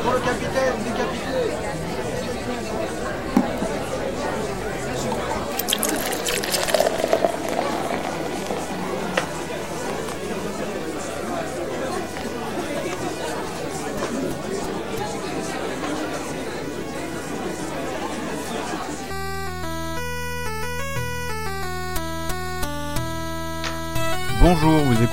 Pour le capitaine décapité.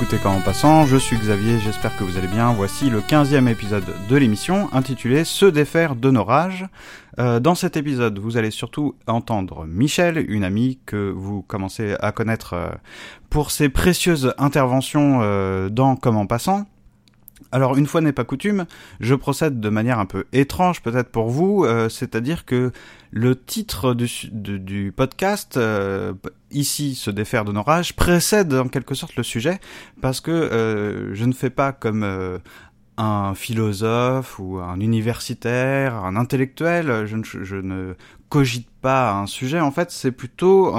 Écoutez Quand en passant, je suis Xavier, j'espère que vous allez bien. Voici le 15e épisode de l'émission intitulé Se défaire de nos rages. Euh, dans cet épisode, vous allez surtout entendre Michel, une amie que vous commencez à connaître euh, pour ses précieuses interventions euh, dans Comme en passant. Alors une fois n'est pas coutume, je procède de manière un peu étrange peut-être pour vous, euh, c'est-à-dire que le titre du, du, podcast, euh, ici se défaire de nos rages, précède en quelque sorte le sujet, parce que euh, je ne fais pas comme euh, un philosophe ou un universitaire, un intellectuel, je ne, cogite pas un sujet, en fait c'est plutôt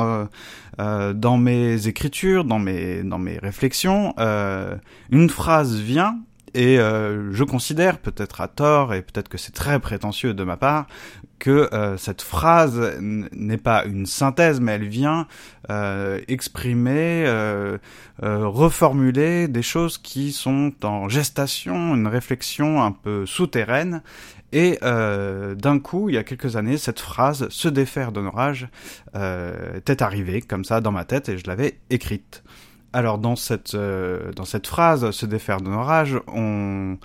euh, dans mes écritures, dans mes, dans mes réflexions, euh, une phrase vient et euh, je considère, peut-être à tort, et peut-être que c'est très prétentieux de ma part, que euh, cette phrase n'est pas une synthèse, mais elle vient euh, exprimer, reformuler des choses qui sont en gestation, une réflexion un peu souterraine. Et d'un coup, il y a quelques années, cette phrase "se défaire rages" euh, était arrivée comme ça dans ma tête et je l'avais écrite. Alors dans cette euh, dans cette phrase se défaire de nos rages, on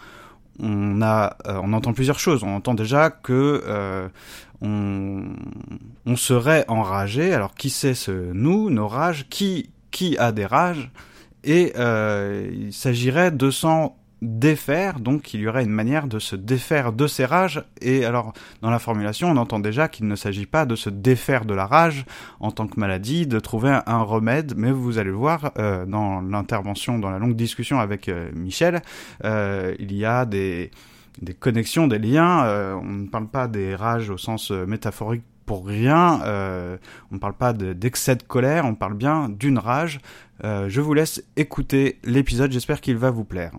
on a euh, on entend plusieurs choses. On entend déjà que euh, on on serait enragé. Alors qui c'est ce nous, nos rages? Qui qui a des rages? Et il s'agirait de s'en défaire, donc il y aurait une manière de se défaire de ces rages, et alors dans la formulation on entend déjà qu'il ne s'agit pas de se défaire de la rage en tant que maladie, de trouver un, remède, mais vous allez le voir euh, dans l'intervention, dans la longue discussion avec euh, Michel, euh, il y a des, connexions, des liens, on ne parle pas des rages au sens métaphorique pour rien, on ne parle pas d'excès de, de, colère, on parle bien d'une rage. Je vous laisse écouter l'épisode, j'espère qu'il va vous plaire.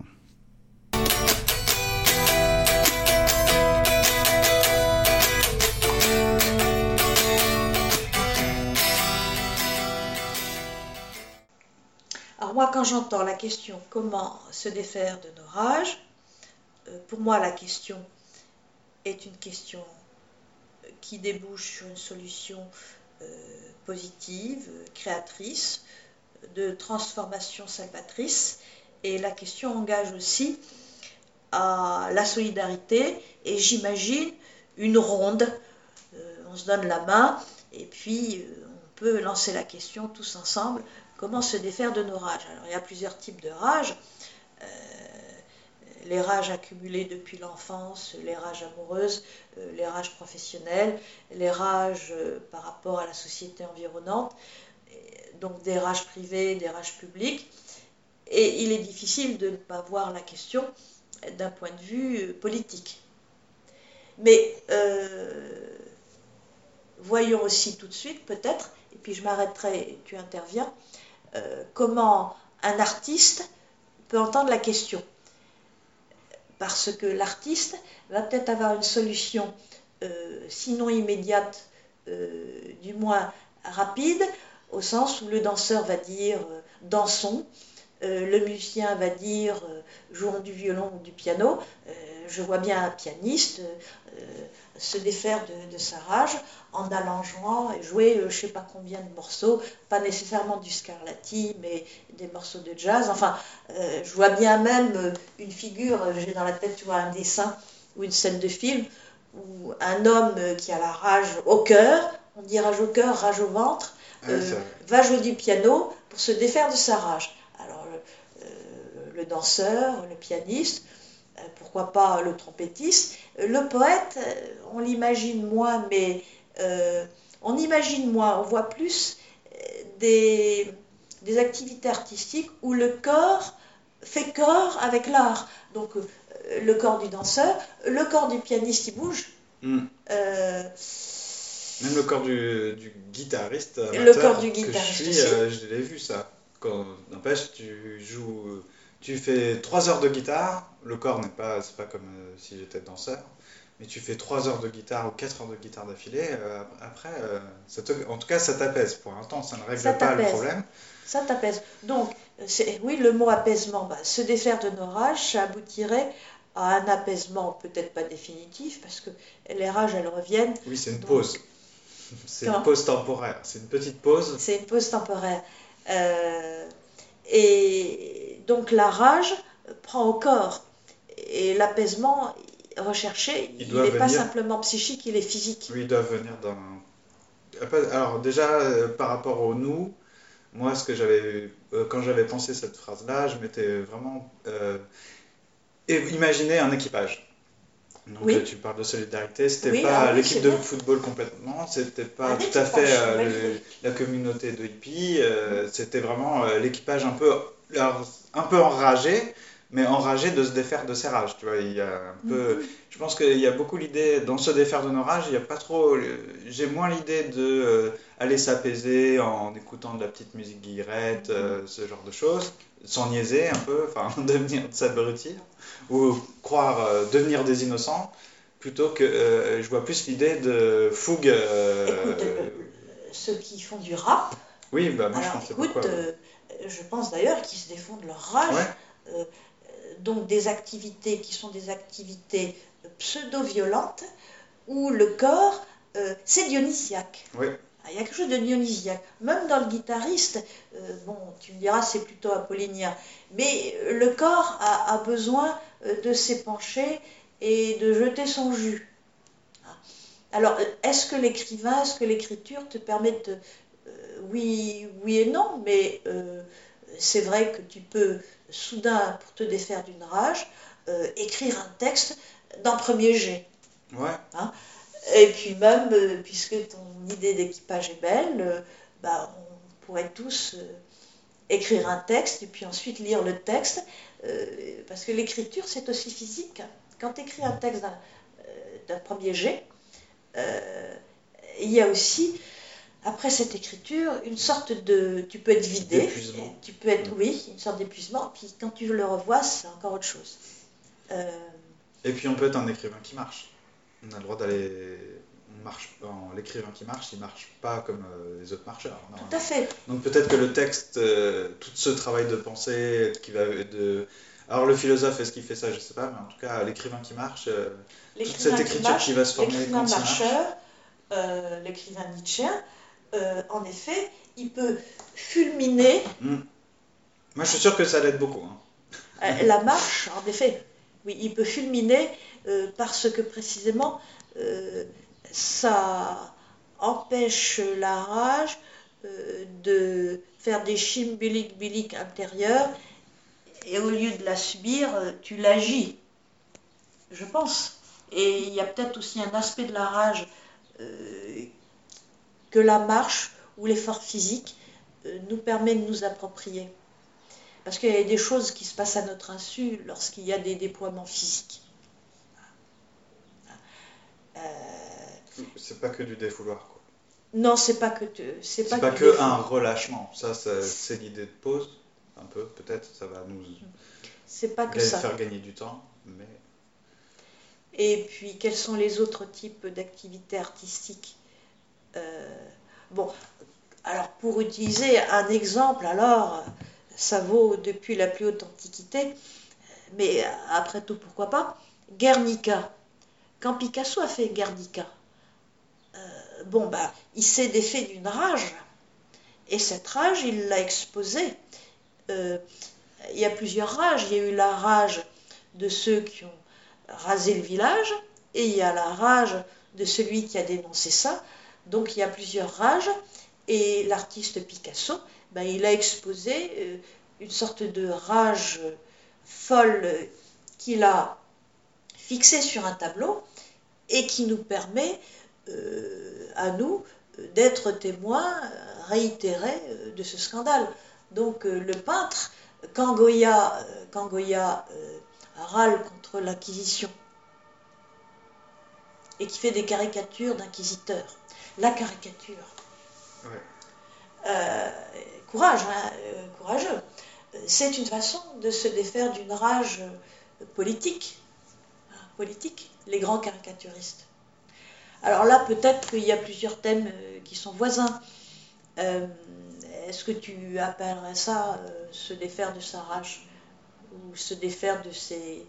Moi, quand j'entends la question comment se défaire de nos rages, euh, pour moi, la question est une question qui débouche sur une solution euh, positive, créatrice, de transformation salvatrice. Et la question engage aussi à la solidarité et j'imagine une ronde. Euh, on se donne la main et puis euh, on peut lancer la question tous ensemble comment se défaire de nos rages. Alors il y a plusieurs types de rages. Euh, les rages accumulées depuis l'enfance, les rages amoureuses, euh, les rages professionnelles, les rages euh, par rapport à la société environnante, donc des rages privées, des rages publiques. Et il est difficile de ne pas voir la question d'un point de vue politique. Mais voyons aussi tout de suite, peut-être, et puis je m'arrêterai, tu interviens, euh, comment un artiste peut entendre la question. Parce que l'artiste va peut-être avoir une solution, euh, sinon immédiate, euh, du moins rapide, au sens où le danseur va dire dansons, euh, le musicien va dire euh, jouons du violon ou du piano. Euh, je vois bien un pianiste se défaire de, de, sa rage en allant jouer, jouer je ne sais pas combien de morceaux, pas nécessairement du Scarlatti, mais des morceaux de jazz. Enfin, je vois bien même une figure, j'ai dans la tête, tu vois, un dessin ou une scène de film où un homme qui a la rage au cœur, on dit rage au cœur, rage au ventre, va jouer du piano pour se défaire de sa rage. Le, euh, danseur, le pianiste, euh, pourquoi pas le trompettiste, le poète, on l'imagine moins, mais on imagine moins, on voit plus des, des, activités artistiques où le corps fait corps avec l'art. Donc le corps du danseur, le corps du pianiste, il bouge. Mm. Même le corps du, du guitariste. le corps du guitariste. Que je suis, euh, je l'ai vu ça. Quand, n'empêche, tu joues tu fais 3 heures de guitare, le corps n'est pas, c'est pas comme euh, si j'étais danseur, mais tu fais 3 heures de guitare ou 4 heures de guitare d'affilée, euh, après, euh, ça te- en tout cas, ça t'apaise. Pour l'instant, ça ne règle Ça pas le problème. Ça t'apaise. Donc, c'est- oui, le mot apaisement, bah, se défaire de nos rages, ça aboutirait à un apaisement peut-être pas définitif, parce que les rages, elles reviennent. Oui, c'est une Donc- pause. C'est une pause temporaire. C'est une petite pause. C'est une pause temporaire. Euh, et donc la rage prend au corps. Et l'apaisement recherché, Il il doit n'est pas simplement psychique, il est physique. Oui, ils doivent venir d'un. Alors, déjà, euh, par rapport au nous, moi, ce que j'avais. euh, quand j'avais pensé cette phrase-là, je m'étais vraiment. euh, imaginé un équipage. Donc, Oui. tu parles de solidarité, c'était Oui, pas ah oui, l'équipe de football complètement, c'était pas Un tout à fait euh, le- la communauté de hippies, euh, c'était vraiment euh, l'équipage un peu, un peu enragé, mais enragé de se défaire de ses rages, tu vois, il y a un peu. Mhm. Je pense qu'il y a beaucoup l'idée, dans se défaire de nos rages, il y a pas trop. le- J'ai moins l'idée de euh, aller s'apaiser en écoutant de la petite musique guillerette, euh, ce genre de choses, s'en niaiser un peu, enfin devenir s'abrutir, ou croire euh, devenir des innocents, plutôt que euh, je vois plus l'idée de fougue. euh, Écoute, euh, ceux qui font du rap, oui, bah moi je écoute, euh, je pense d'ailleurs qu'ils se défendent de leur rage. Ouais. Euh, donc des activités qui sont des activités pseudo-violentes où le corps, euh, c'est dionysiaque. Oui. Ah, Il y a quelque chose de dionysiaque. Même dans le guitariste, euh, bon, tu me diras, c'est plutôt apollinien, mais le corps a, a besoin de s'épancher et de jeter son jus. Ah. Alors, est-ce que l'écrivain, est-ce que l'écriture te permet de... oui, oui et non, mais euh, c'est vrai que tu peux soudain, pour te défaire d'une rage, euh, écrire un texte d'un premier jet. Ouais. Et puis même, euh, puisque ton idée d'équipage est belle, bah, on pourrait tous écrire un texte et puis ensuite lire le texte, parce que l'écriture, c'est aussi physique. Quand tu écris un texte d'un premier jet, il y a aussi, après cette écriture, une sorte de... Tu peux être vidé, tu peux être, oui, une sorte d'épuisement, puis quand tu le revois, c'est encore autre chose. Euh, Et puis on peut être un écrivain qui marche. On a le droit d'aller. On marche. L'écrivain qui marche, il marche pas comme euh, les autres marcheurs. tout à fait. Donc peut-être que le texte, euh, tout ce travail de pensée, qui va de. Alors le philosophe, est-ce qu'il fait ça? Je sais pas, mais en tout cas, l'écrivain qui marche, toute cette qui écriture marche, qui va se former L'écrivain il marche. marcheur, euh, l'écrivain nietzschéen, euh, en effet, il peut fulminer Hmm. Moi, je suis sûr que ça l'aide beaucoup. hein. euh, la marche, en effet. Oui, il peut fulminer euh, parce que précisément, euh, ça empêche la rage de faire des chimbiliques biliques intérieures et au lieu de la subir, tu l'agis, je pense. Et il y a peut-être aussi un aspect de la rage euh, que la marche ou l'effort physique euh, nous permet de nous approprier. Parce qu'il y a des choses qui se passent à notre insu lorsqu'il y a des déploiements physiques. Euh, C'est pas que du défouloir. quoi. non, c'est pas que c'est pas, pas que un relâchement. Ça, ça- c'est l'idée de pause. Un peu, peut-être. Ça va nous C'est pas que ça. faire gagner du temps. Mais Et puis, quels sont les autres types d'activités artistiques Bon, alors pour utiliser un exemple, alors ça vaut depuis la plus haute antiquité, mais après tout, pourquoi pas Guernica. Quand Picasso a fait Guernica, euh, bon, bah, il s'est défait d'une rage, et cette rage, il l'a exposée. Euh, il y a plusieurs rages. Il y a eu la rage de ceux qui ont rasé le village, et il y a la rage de celui qui a dénoncé ça. Donc il y a plusieurs rages, et l'artiste Picasso, ben, il a exposé euh, une sorte de rage folle qu'il a fixée sur un tableau et qui nous permet euh, à nous d'être témoins réitérés euh, de ce scandale. Donc le peintre, quand Goya, râle contre l'Inquisition et qui fait des caricatures d'inquisiteurs, la caricature, Ouais. euh, courage, hein, euh, courageux. c'est une façon de se défaire d'une rage politique. Hein, politique, les grands caricaturistes. Alors là, peut-être qu'il y a plusieurs thèmes euh, qui sont voisins. Euh, est-ce que tu appellerais ça euh, se défaire de sa rage ou se défaire de ses...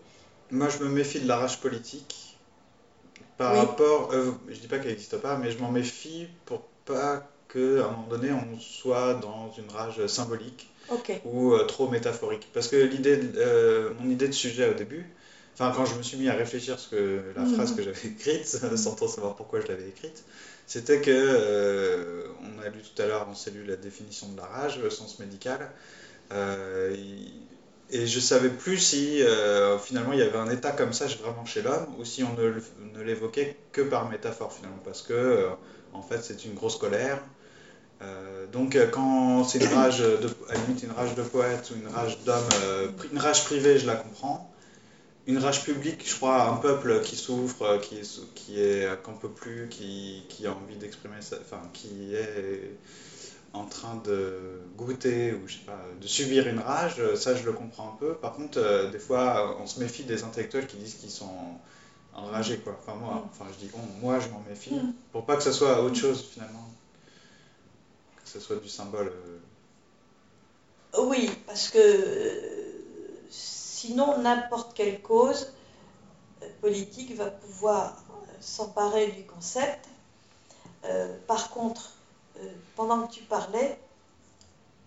Moi, je me méfie de la rage politique par rapport... je ne dis pas qu'elle n'existe pas, mais je m'en méfie pour pas qu'à un moment donné, on soit dans une rage symbolique ou trop métaphorique. Parce que l'idée, mon idée de sujet au début, Enfin, quand je me suis mis à réfléchir ce que la mhm. phrase que j'avais écrite, sans trop savoir pourquoi je l'avais écrite, c'était que euh, on a lu tout à l'heure en cellule la définition de la rage, le sens médical, euh, et je savais plus si euh, finalement il y avait un état comme ça vraiment chez l'homme ou si on ne, l'évoquait que par métaphore finalement, parce que en fait c'est une grosse colère. donc quand c'est une rage, de, à limite une rage de poète ou une rage d'homme, une rage privée, je la comprends une rage publique, je crois, un peuple qui souffre, qui, qui est qu'on peut plus, qui, qui a envie d'exprimer, enfin, qui est en train de goûter ou je sais pas, de subir une rage, ça je le comprends un peu. Par contre, euh, des fois, on se méfie des intellectuels qui disent qu'ils sont enragés, quoi. Enfin moi, enfin je dis bon, moi je m'en méfie mm. pour pas que ce soit autre chose finalement, que ce soit du symbole. Euh. Oui, parce que Sinon, n'importe quelle cause euh, politique va pouvoir euh, s'emparer du concept. Euh, par contre, pendant que tu parlais,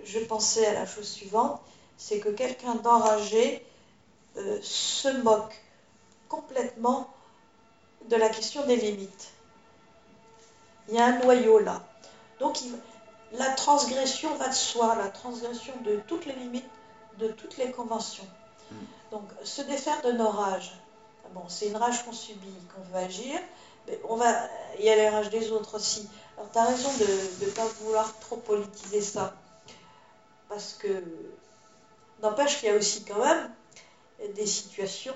je pensais à la chose suivante, c'est que quelqu'un d'enragé se moque complètement de la question des limites. Il y a un noyau là. Donc la transgression va de soi, la transgression de toutes les limites, de toutes les conventions. Donc, se défaire de nos rages, bon, c'est une rage qu'on subit, qu'on veut agir, mais on va, il y a les rages des autres aussi. Alors, tu as raison de ne pas vouloir trop politiser ça, parce que, n'empêche qu'il y a aussi quand même des situations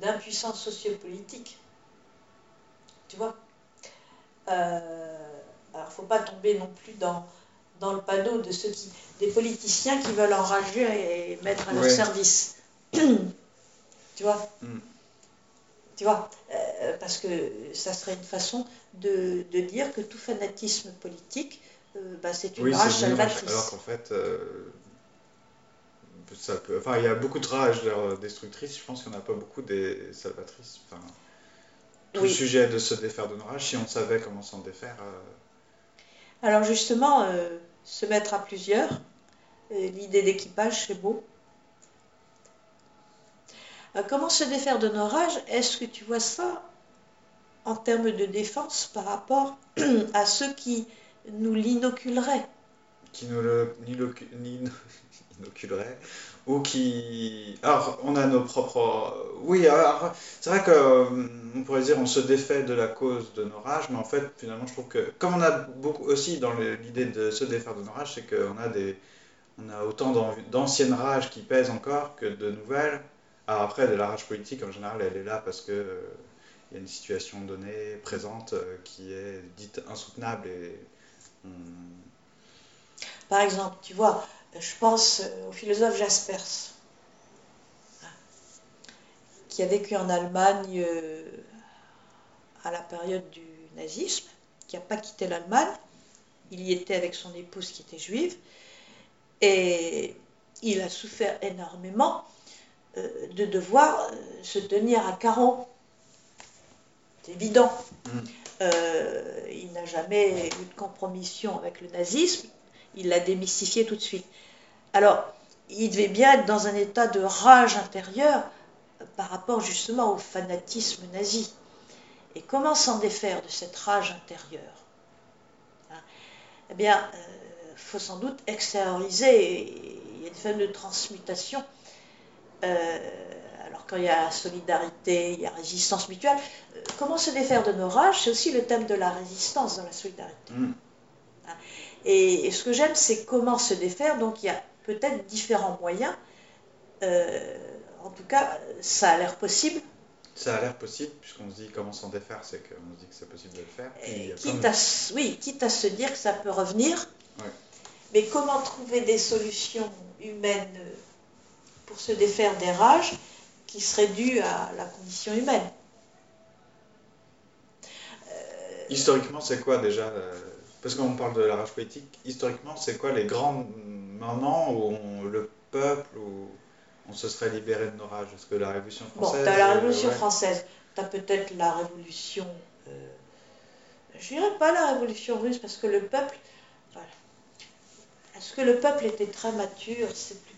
d'impuissance sociopolitique. Tu vois? Euh, Alors, il ne faut pas tomber non plus dans dans le panneau de ceux qui, des politiciens qui veulent enrager et mettre à leur service. tu vois? Mm. Tu vois? Euh, Parce que ça serait une façon de, de dire que tout fanatisme politique, euh, bah, c'est une rage salvatrice. Alors qu'en fait, euh, ça peut, enfin, il y a beaucoup de rages destructrices, je pense qu'il n'y en a pas beaucoup des salvatrices. Enfin, tout le sujet de se défaire de nos rages, si on savait comment s'en défaire. Alors justement, se mettre à plusieurs. L'idée d'équipage, c'est beau. Euh, comment se défaire de nos rages? Est-ce que tu vois ça en termes de défense par rapport à ceux qui nous l'inoculeraient Qui nous l'inoculeraient ou qui... Alors, on a nos propres... Oui, alors, c'est vrai qu'on euh, pourrait dire on se défait de la cause de nos rages, mais en fait, finalement, je trouve que, comme on a beaucoup aussi dans l'idée de se défaire de nos rages, c'est qu'on a des... On a autant d'anciennes rages qui pèsent encore que de nouvelles. Alors après, de la rage politique, en général, elle est là parce que euh, il y a une situation donnée, présente, euh, qui est dite insoutenable et Par exemple, tu vois, je pense au philosophe Jaspers, qui a vécu en Allemagne euh, à la période du nazisme, qui n'a pas quitté l'Allemagne. Il y était avec son épouse qui était juive. Et il a souffert énormément euh, de devoir euh, se tenir à carreau. Évident. Mm. il n'a jamais eu de compromission avec le nazisme il l'a démystifié tout de suite. Alors, il devait bien être dans un état de rage intérieure par rapport justement au fanatisme nazi. Et comment s'en défaire de cette rage intérieure? Hein? Eh bien, il euh, faut sans doute extérioriser. Il y a des formes de transmutation. Euh, quand il y a solidarité, il y a résistance mutuelle. Euh, comment se défaire de nos rages C'est aussi le thème de la résistance dans la solidarité. Mm. Hein et, ce que j'aime, c'est comment se défaire. Donc il y a peut-être différents moyens. Euh, en tout cas, ça a l'air possible. Ça a l'air possible, puisqu'on se dit comment s'en défaire, c'est qu'on se dit que c'est possible de le faire. quitte à, oui, quitte à se dire que ça peut revenir. Mais comment trouver des solutions humaines pour se défaire des rages? Qui seraient dues à la condition humaine Historiquement, c'est quoi déjà euh, Parce qu'on parle de la rage politique, historiquement, c'est quoi les grands moments où on- le peuple, où on se serait libéré de nos rages? Est-ce que la Révolution Bon, française tu as la euh, Révolution ouais. française, tu as peut-être la Révolution. euh, je dirais pas la Révolution russe parce que le peuple. voilà. Est-ce que le peuple était très mature? C'est plus.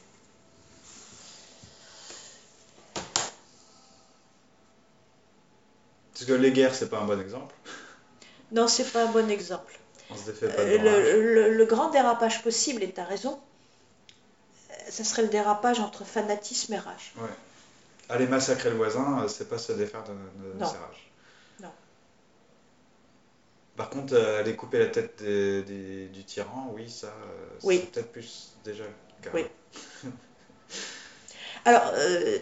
Parce que les guerres, c'est pas un bon exemple. Non, c'est pas un bon exemple. On se défait pas de Euh, rages. le, le- le grand dérapage possible, et tu as raison, euh, ce serait le dérapage entre fanatisme et rage. Ouais. Aller massacrer le voisin, euh, c'est pas se défaire de, de Non. ses rages. Non. Par contre, euh, aller couper la tête des- des- du tyran, oui, ça, euh, Oui. c'est peut-être plus déjà. cas. Oui. Alors,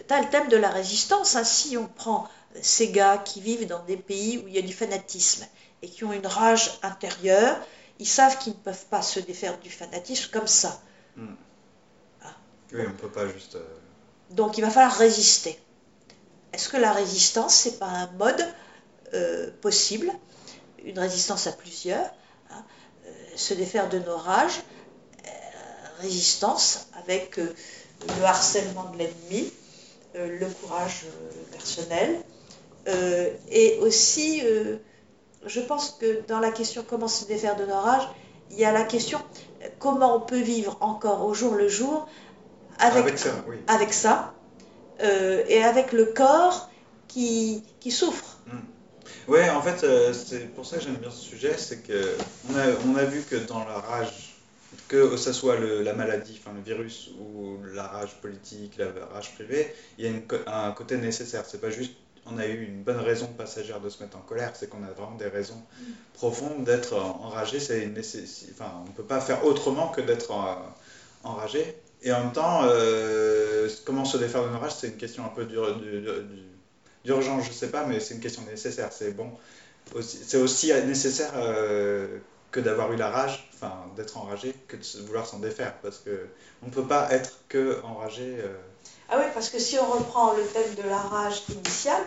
tu as le thème de la résistance. hein. Si on prend ces gars qui vivent dans des pays où il y a du fanatisme et qui ont une rage intérieure, ils savent qu'ils ne peuvent pas se défaire du fanatisme comme ça. Oui, on peut pas juste. euh, Donc, il va falloir résister. Est-ce que la résistance, c'est pas un mode euh, possible? Une résistance à plusieurs hein, euh, Se défaire de nos rages, résistance avec le harcèlement de l'ennemi, le courage personnel, euh, et aussi, euh, je pense que dans la question comment se défaire de nos rages, il y a la question euh, comment on peut vivre encore au jour le jour avec, Avec ça, oui. avec ça, euh, et avec le corps qui, qui souffre. Ouais, en fait, c'est pour ça que j'aime bien ce sujet, c'est que on a, on a vu que dans la rage, que ce soit le- la maladie, enfin le virus, ou la rage politique, la rage privée, il y a une un côté nécessaire. C'est pas juste on a eu une bonne raison passagère de se mettre en colère, c'est qu'on a vraiment des raisons profondes d'être enragé. C'est on ne peut pas faire autrement que d'être en- enragé. Et en même temps, euh, comment se défaire de nos rages, c'est une question un peu d'ur- du- du- d'urgence, je sais pas, mais c'est une question nécessaire. C'est bon, c'est aussi nécessaire euh, que d'avoir eu la rage, enfin d'être enragé, que de vouloir s'en défaire, parce que on ne peut pas être que enragé. euh, Ah oui, parce que si on reprend le thème de la rage initiale,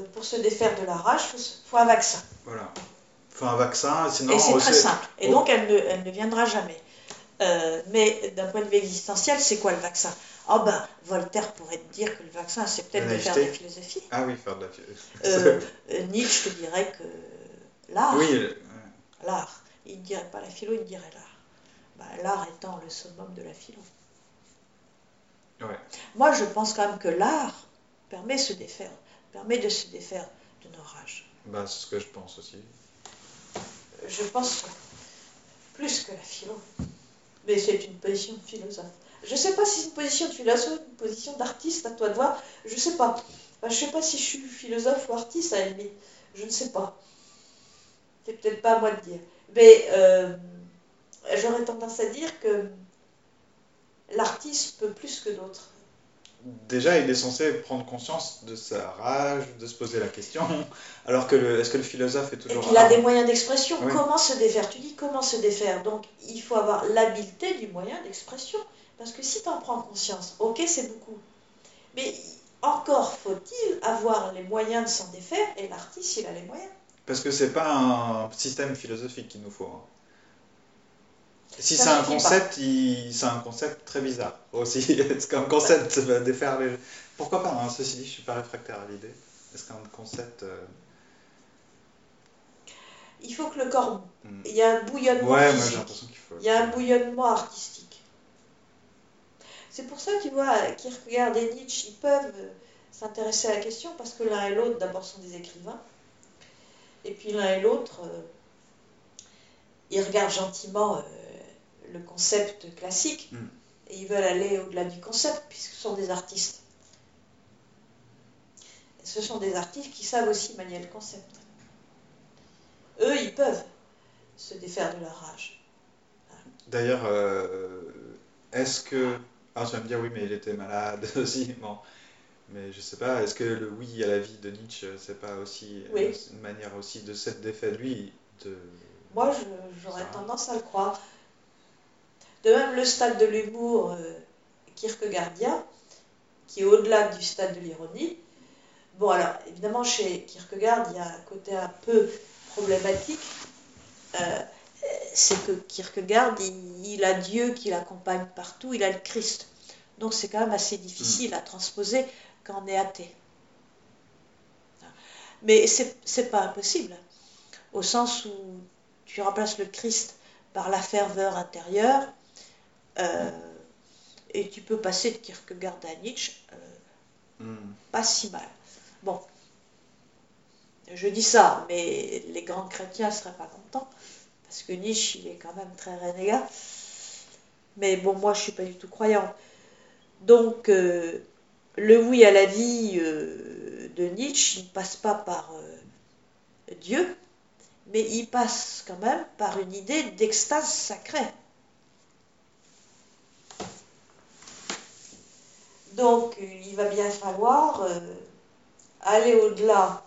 euh, pour se défaire de la rage, il faut, faut un vaccin. voilà. Faut un vaccin, sinon Et c'est très simple. Et Oh. donc, elle ne, elle ne viendra jamais. Euh, mais d'un point de vue existentiel, c'est quoi le vaccin? Oh ben, Voltaire pourrait te dire que le vaccin, c'est peut-être de faire de la philosophie. Ah oui, faire de la Euh, euh, Nietzsche te dirait que l'art, Oui, euh, l'art, il ne dirait pas la philo, il dirait l'art. Ben, l'art étant le summum de la philo. Ouais. Moi, je pense quand même que l'art permet, se défaire, permet de se défaire de nos rages. Bah, c'est ce que je pense aussi. Je pense plus que la philo. Mais c'est une position de philosophe. Je ne sais pas si c'est une position de philosophe une position d'artiste, à toi de voir. Je ne sais pas. Je ne sais pas si je suis philosophe ou artiste à la limite. Je ne sais pas. C'est peut-être pas à moi de dire. Mais euh, j'aurais tendance à dire que l'artiste peut plus que d'autres. Déjà, il est censé prendre conscience de sa rage, de se poser la question. Alors que le, est-ce que le philosophe est Et toujours qu'il a un- des moyens d'expression. Oui. Comment se défaire? Tu dis comment se défaire? Donc il faut avoir l'habileté du moyen d'expression. Parce que si tu en prends conscience, ok, c'est beaucoup. Mais encore faut-il avoir les moyens de s'en défaire. Et l'artiste, il a les moyens. Parce que c'est pas un système philosophique qu'il nous faut. hein. Si c'est un concept, il... c'est un concept très bizarre aussi. Est-ce qu'un concept va défaire les... Pourquoi pas hein, Ceci dit, je suis pas réfractaire à l'idée. Est-ce qu'un concept... euh, Il faut que le corps. hmm. Il y a un bouillonnement Ouais, moi j'ai physique. l'impression qu'il faut... Il y a un bouillonnement artistique. C'est pour ça, tu vois, Kierkegaard et Nietzsche, ils peuvent euh, s'intéresser à la question parce que l'un et l'autre, d'abord, sont des écrivains. Et puis l'un et l'autre, euh, ils regardent gentiment euh, le concept classique Mm. et ils veulent aller au-delà du concept puisque ce sont des artistes. Et ce sont des artistes qui savent aussi manier le concept. Eux, ils peuvent se défaire de leur rage. D'ailleurs, euh, est-ce que... Ah, tu vas me dire, oui, mais il était malade aussi. Bon. Mais je sais pas, est-ce que le oui à la vie de Nietzsche, c'est pas aussi Oui. euh, une manière aussi de s'être défait de lui de... Moi, j'aurais tendance à le croire. De même, le stade de l'humour euh, kierkegaardien, qui est au-delà du stade de l'ironie. Bon, alors, évidemment, chez Kierkegaard, il y a un côté un peu problématique. Euh, c'est que Kierkegaard, il, il a Dieu qui l'accompagne partout, il a le Christ. Donc, c'est quand même assez difficile à transposer quand on est athée. Mais c'est n'est pas impossible, au sens où tu remplaces le Christ par la ferveur intérieure, euh, et tu peux passer de Kierkegaard à Nietzsche, euh, Hmm. pas si mal. Bon, je dis ça, mais les grands chrétiens ne seraient pas contents, parce que Nietzsche, il est quand même très renégat. Mais bon, moi, je suis pas du tout croyant. Donc, euh, le oui à la vie euh, de Nietzsche, il ne passe pas par Dieu, mais il passe quand même par une idée d'extase sacrée. Donc, euh, il va bien falloir euh, aller au-delà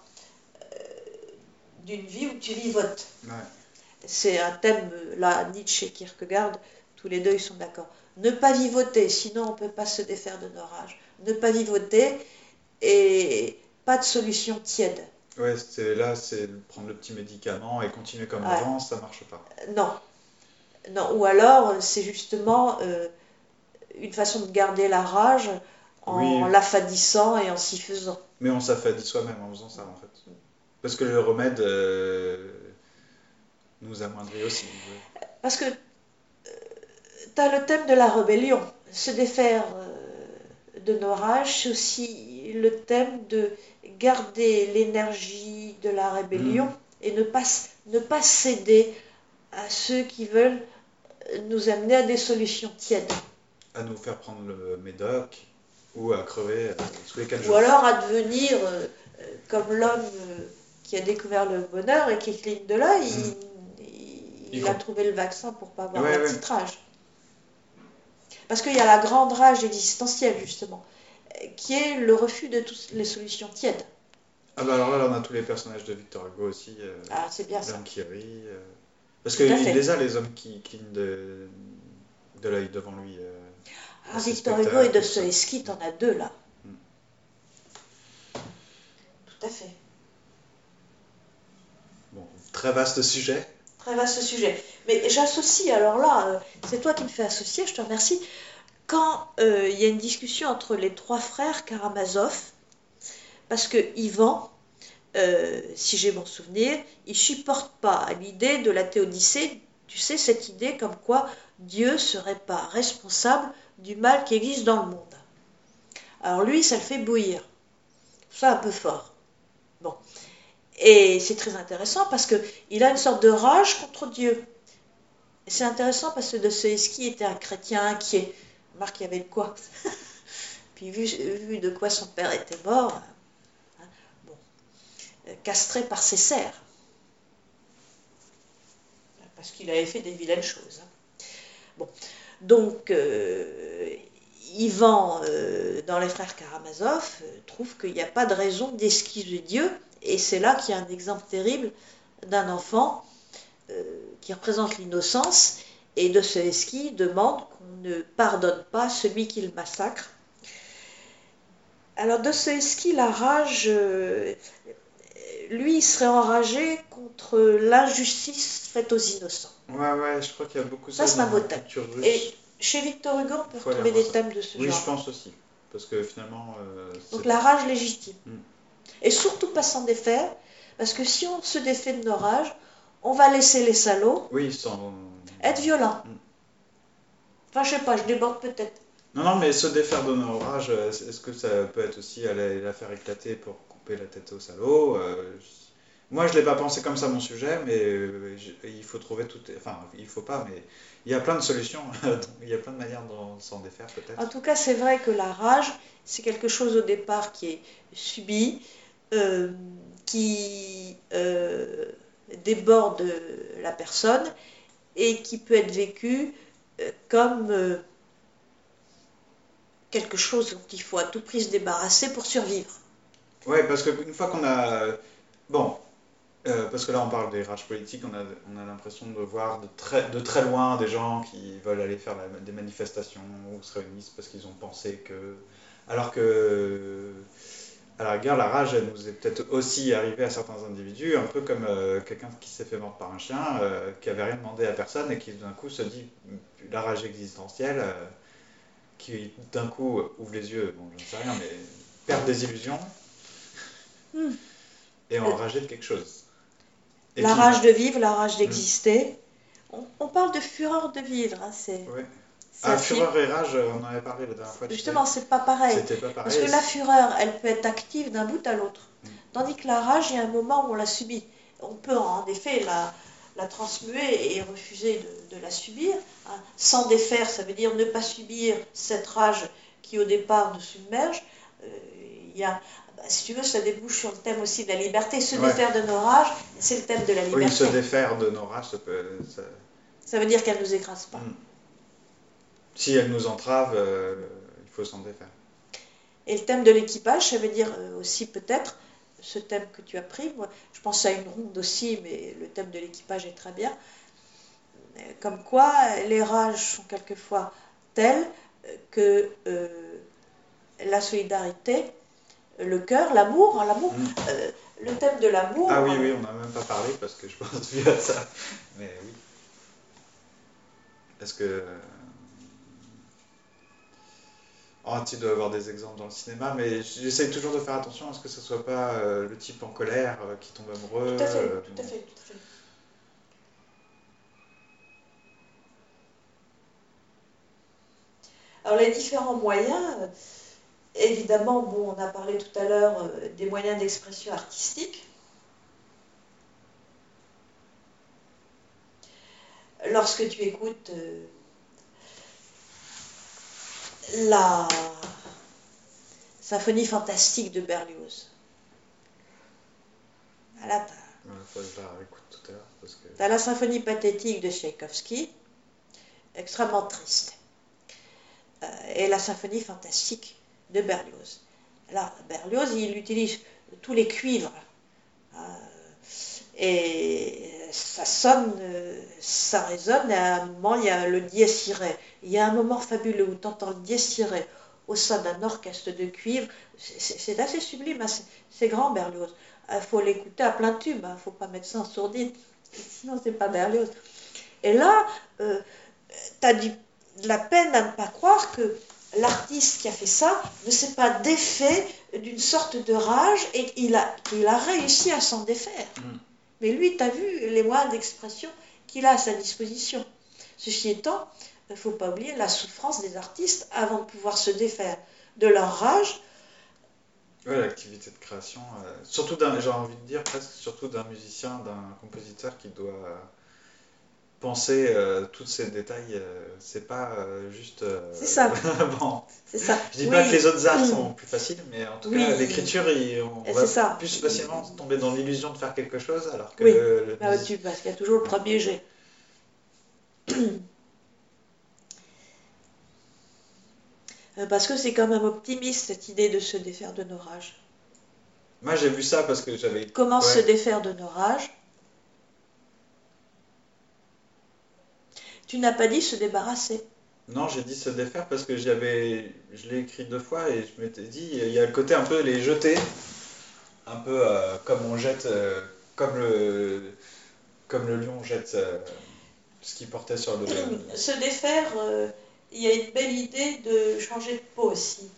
euh, d'une vie où tu vivotes. Ouais. C'est un thème, là, Nietzsche et Kierkegaard, tous les deux, ils sont d'accord. Ne pas vivoter, sinon on ne peut pas se défaire de nos rages. Ne pas vivoter et pas de solution tiède. Ouais, c'est là, c'est prendre le petit médicament et continuer comme Ouais. avant, ça marche pas. Non. Non. Ou alors, c'est justement euh, une façon de garder la rage en Oui. l'affadissant et en s'y faisant. Mais on s'affadit soi-même en faisant ça, en fait. Parce que le remède euh, nous amoindrit aussi. Parce que tu as le thème de la rébellion. Se défaire euh, de nos rages, c'est aussi le thème de garder l'énergie de la rébellion Mhm. et ne pas, ne pas céder à ceux qui veulent nous amener à des solutions tièdes. À nous faire prendre le médoc ou à crever sous les quatre Ou jours. alors à devenir euh, euh, comme l'homme euh, qui a découvert le bonheur et qui cligne de là, il, il- Il il a trouvé le vaccin pour pas avoir Ouais, la ouais. rage. Parce qu'il y a la grande rage existentielle, justement, qui est le refus de toutes les solutions tièdes. Ah bah alors là, on a tous les personnages de Victor Hugo aussi. euh, Ah, c'est bien ça. Qui rit. euh, Parce qu'il les a, les hommes qui clignent de, de l'œil devant lui. euh. Ah, ces Victor Hugo et Dostoevsky, t'en as deux là. Mm. Tout à fait. Bon, très vaste sujet. Très vaste sujet. Mais j'associe, alors là, euh, c'est toi qui me fais associer, je te remercie. Quand euh, il y a une discussion entre les trois frères Karamazov, parce que Ivan, euh, si j'ai bon souvenir, il supporte pas l'idée de la théodicée, tu sais, cette idée comme quoi Dieu serait pas responsable du mal qui existe dans le monde. Alors lui, ça le fait bouillir. Ça un peu fort. Bon. Et c'est très intéressant parce que il a une sorte de rage contre Dieu. C'est intéressant parce que Dostoevsky était un chrétien inquiet? Remarque, il y avait de quoi? Puis vu, de quoi son père était mort, hein, bon, euh, castré par ses serfs. Parce qu'il avait fait des vilaines choses. hein. Bon, donc euh, Ivan, euh, dans les frères Karamazov, euh, trouve qu'il n'y a pas de raison d'esquiver Dieu. Et c'est là qu'il y a un exemple terrible d'un enfant qui représente l'innocence. Et Dostoevsky demande qu'on ne pardonne pas celui qui le massacre. Alors Dostoevsky, la rage, lui, il serait enragé contre l'injustice faite aux innocents. Ouais, ouais, je crois qu'il y a beaucoup Ça, ça, c'est un beau thème. Et chez Victor Hugo, on peut Faut retrouver des thèmes de ce Oui, genre. je pense aussi. Parce que finalement, euh, Donc la rage légitime. Mm. Et surtout pas s'en défaire, parce que si on se défait de nos rages, on va laisser les salauds Oui, sans... être violents. Mm. Enfin, je sais pas, je déborde peut-être. Non, non, mais se défaire de nos rages, est-ce que ça peut être aussi aller la faire éclater pour couper la tête au salaud euh, je- Moi, je l'ai pas pensé comme ça, mon sujet, mais euh, je- il faut trouver tout... Enfin, il faut pas, mais il y a plein de solutions. il y a plein de manières d'en s'en défaire, peut-être. En tout cas, c'est vrai que la rage, c'est quelque chose au départ qui est subi, euh, qui euh, déborde la personne et qui peut être vécu euh, comme quelque chose dont il faut à tout prix se débarrasser pour survivre. Ouais, parce qu'une fois qu'on a... Bon, Euh, parce que là, on parle des rages politiques, on a, on a l'impression de voir de très, de très loin des gens qui veulent aller faire la- des manifestations ou se réunissent parce qu'ils ont pensé que. Alors que, à la rigueur, la rage, elle nous est peut-être aussi arrivée à certains individus, un peu comme euh, quelqu'un qui s'est fait mordre par un chien, euh, qui avait rien demandé à personne et qui d'un coup se dit la rage existentielle, qui d'un coup ouvre les yeux, bon, je ne sais rien, mais perd des illusions Hmm. et enragé de quelque chose. La rage de vivre, la rage d'exister. On, on parle de fureur de vivre. hein, c'est, Ouais. Ah, fureur et rage, on en avait parlé la dernière fois. Justement, c'est pas pareil. C'était pas pareil. Parce que la fureur, elle peut être active d'un bout à l'autre. Mm. Tandis que la rage, il y a un moment où on la subit. On peut en effet la, la transmuer et refuser de, de la subir. hein. S'en défaire, ça veut dire ne pas subir cette rage qui au départ nous submerge. Euh, il y a, si tu veux, ça débouche sur le thème aussi de la liberté. Se Ouais. défaire de nos rages, c'est le thème de la Oui, liberté. se défaire de nos rages, ça peut. ça- Ça veut dire qu'elle ne nous écrase pas. Mm. Si elle nous entrave, euh, il faut s'en défaire. Et le thème de l'équipage, ça veut dire euh, aussi peut-être ce thème que tu as pris. Moi, je pense à une ronde aussi, mais le thème de l'équipage est très bien. Euh, Comme quoi, les rages sont quelquefois telles que euh, la solidarité, le cœur, l'amour, hein, l'amour, Mm. euh, le thème de l'amour. Ah oui, oui, on n'a même pas parlé parce que je pense vu à ça. Mais oui. Est-ce que. Oh, tu dois avoir des exemples dans le cinéma, mais j'essaye toujours de faire attention à ce que ce soit pas euh, le type en colère euh, qui tombe amoureux. Tout à fait, euh, tout à fait, tout à fait. Alors les différents moyens, évidemment, bon, on a parlé tout à l'heure euh, des moyens d'expression artistique. Lorsque tu écoutes euh, la symphonie fantastique de Berlioz, Voilà, que. T'as la symphonie pathétique de Tchaïkovski, extrêmement triste, Euh, et la symphonie fantastique de Berlioz. Là, Berlioz, il utilise tous les cuivres. euh, et ça sonne, euh, ça résonne, et à un moment, il y a le dies. Il y a un moment fabuleux où tu entends le dies au sein d'un orchestre de cuivre. C'est- assez sublime, hein, c'est- grand Berlioz. Il faut l'écouter à plein tube, il ne faut pas mettre ça en sourdine, sinon c'est pas Berlioz. Et là, tu as de la peine à ne pas croire que l'artiste qui a fait ça ne s'est pas défait d'une sorte de rage et qu'il a, qu'il a réussi à s'en défaire. Mm. Mais lui, tu as vu les moyens d'expression qu'il a à sa disposition. Ceci étant, il ne faut pas oublier la souffrance des artistes avant de pouvoir se défaire de leur rage. Ouais, l'activité de création, euh, surtout d'un, j'ai envie de dire presque, surtout d'un musicien, d'un compositeur qui doit penser euh, tous ces détails. euh, c'est pas euh, juste. euh, C'est ça. bon, C'est ça. je dis Oui. pas que les autres arts sont plus faciles, mais en tout Oui. cas, l'écriture, on va ça. plus facilement tomber dans l'illusion de faire quelque chose, alors que Oui. le Ah, mus- tu, parce qu'il y a toujours le premier jet. Parce que c'est quand même optimiste cette idée de se défaire de nos rages. moi j'ai vu ça parce que j'avais. Comment Ouais. se défaire de nos rages Tu n'as pas dit se débarrasser. Non, j'ai dit se défaire parce que j'avais, je l'ai écrit deux fois et je m'étais dit, il y a le côté un peu les jeter, un peu euh, comme on jette, euh, comme le, comme le lion jette euh, ce qu'il portait sur le. Se défaire, il y a une belle idée de changer de peau aussi.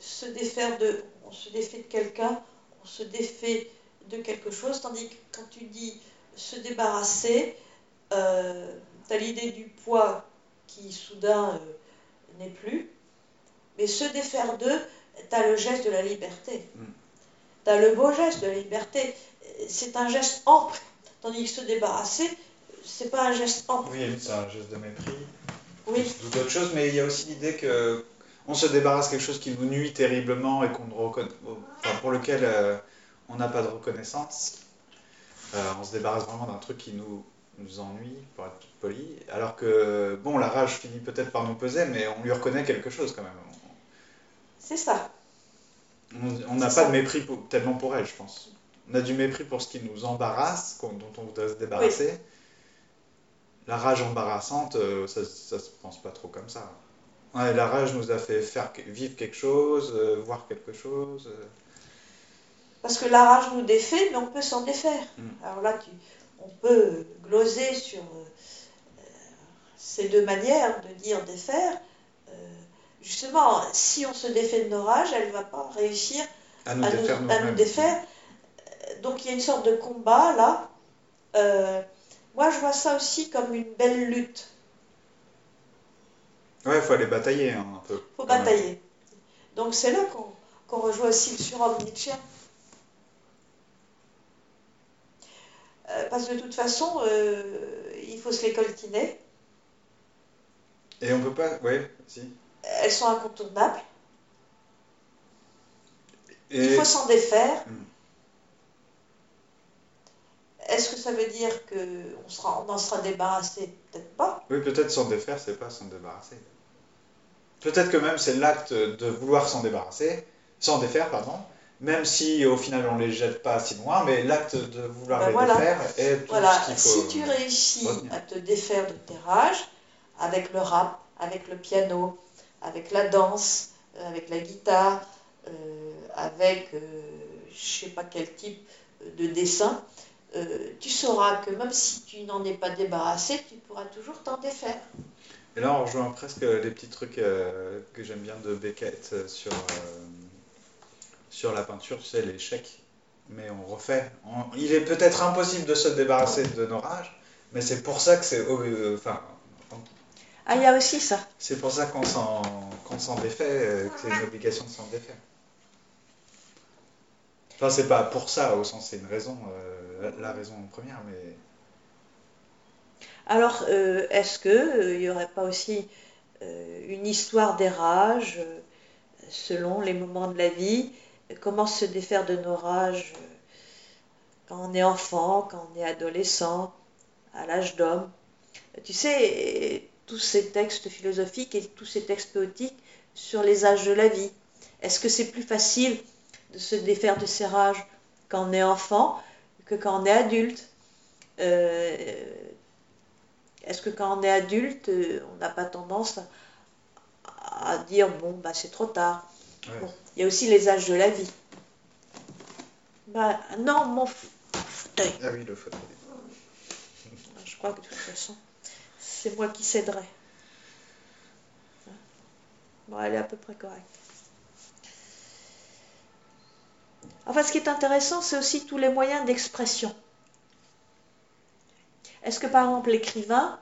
Se défaire de, on se défait de quelqu'un, on se défait de quelque chose, tandis que quand tu dis se débarrasser, euh, tu as l'idée du poids qui soudain euh, n'est plus, mais se défaire d'eux, tu as le geste de la liberté. Mm. Tu as le beau geste de la liberté. C'est un geste ample, tandis que se débarrasser, c'est pas un geste ample. Oui, c'est un geste de mépris. Oui, ou d'autres choses, mais il y a aussi l'idée que on se débarrasse de quelque chose qui nous nuit terriblement et qu'on reconna- enfin, pour lequel euh, on n'a pas de reconnaissance. Euh, on se débarrasse vraiment d'un truc qui nous, nous ennuie, pour être poli. Alors que, bon, la rage finit peut-être par nous peser, mais on lui reconnaît quelque chose quand même. c'est ça. On n'a pas ça. de mépris pour- tellement pour elle, je pense. on a du mépris pour ce qui nous embarrasse, dont on voudrait se débarrasser. La rage embarrassante, euh, ça, ça se pense pas trop comme ça. Ouais, la rage nous a fait faire vivre quelque chose, euh, voir quelque chose. euh. Parce que la rage nous défait, mais on peut s'en défaire. Mm. Alors là, tu- on peut gloser sur euh, ces deux manières de dire défaire. Euh, justement, si on se défait de nos rages, elle ne va pas réussir À nous à défaire nous, à nous nous-mêmes. défaire. Donc il y a une sorte de combat là. Euh, moi, je vois ça aussi comme une belle lutte. Ouais, il faut aller batailler hein, un peu. Il faut même. batailler. Donc c'est là qu'on qu'on rejoint aussi le surhomme Nietzschéen. Parce que de toute façon, euh, il faut se les coltiner. Et on peut pas. Ouais, si. Elles sont incontournables. Et Il faut s'en défaire. Mm. Est-ce que ça veut dire qu'on sera, on en sera débarrassé? Peut-être pas. oui, peut-être s'en défaire, c'est pas s'en débarrasser. Peut-être que même c'est l'acte de vouloir s'en débarrasser, s'en défaire, pardon. Même si au final on les jette pas si loin, mais l'acte de vouloir Ben les voilà. défaire est tout Voilà, ce qu'il faut. si tu réussis retenir. à te défaire de tes rages, avec le rap, avec le piano, avec la danse, euh, avec la guitare, euh, avec euh, je sais pas quel type de dessin, euh, tu sauras que même si tu n'en es pas débarrassé, tu pourras toujours t'en défaire. Et là, on rejoint presque les petits trucs euh, que j'aime bien de Beckett euh, sur, euh, sur la peinture, tu sais, l'échec. Mais on refait. On- il est peut-être impossible de se débarrasser de nos rages, mais c'est pour ça que c'est. euh, Enfin, Ah, il y a aussi ça. c'est pour ça qu'on s'en qu'on s'en défait, euh, que c'est une obligation de s'en défaire. Enfin, c'est pas pour ça, au sens, c'est une raison, euh, la, raison première, mais. Alors, euh, est-ce qu'il n'y aurait pas aussi une histoire des rages selon les moments de la vie Comment se défaire de nos rages euh, quand on est enfant, quand on est adolescent, à l'âge d'homme Tu sais, tous ces textes philosophiques et tous ces textes poétiques sur les âges de la vie. Est-ce que c'est plus facile de se défaire de ces rages quand on est enfant que quand on est adulte? Euh, est-ce que quand on est adulte, euh, on n'a pas tendance à, à dire bon, bah, c'est trop tard? Ouais. Bon, Il y a aussi les âges de la vie. Bah, non, mon fauteuil. Ah oui, le fauteuil. Je crois que de toute façon, c'est moi qui céderai. Bon, elle est à peu près correcte. Enfin, ce qui est intéressant, c'est aussi tous les moyens d'expression. Est-ce que, par exemple, l'écrivain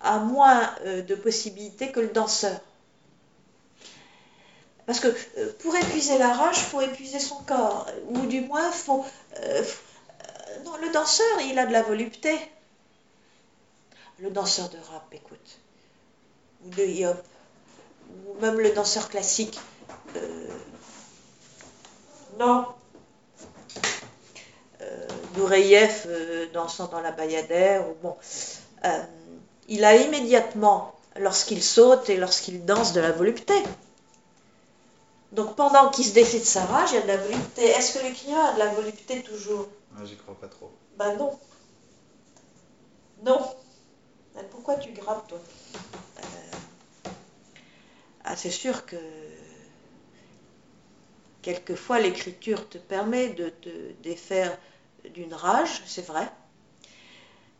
a moins euh, de possibilités que le danseur? Parce que euh, pour épuiser la rage, faut épuiser son corps. Ou du moins, faut, euh, euh, non, le danseur, il a de la volupté. Le danseur de rap, écoute. Ou de hip-hop. Ou même le danseur classique. non. Nureyev dansant dans la Bayadère. Ou bon. Il a immédiatement, lorsqu'il saute et lorsqu'il danse, de la volupté. Donc pendant qu'il se défait de sa rage, il y a de la volupté. Est-ce que l'écrivain a de la volupté toujours? Ah, J'y crois pas trop. Ben non. Non. Ben pourquoi tu grappes, toi? Euh, Ah, c'est sûr que quelquefois l'écriture te permet de te défaire d'une rage, c'est vrai.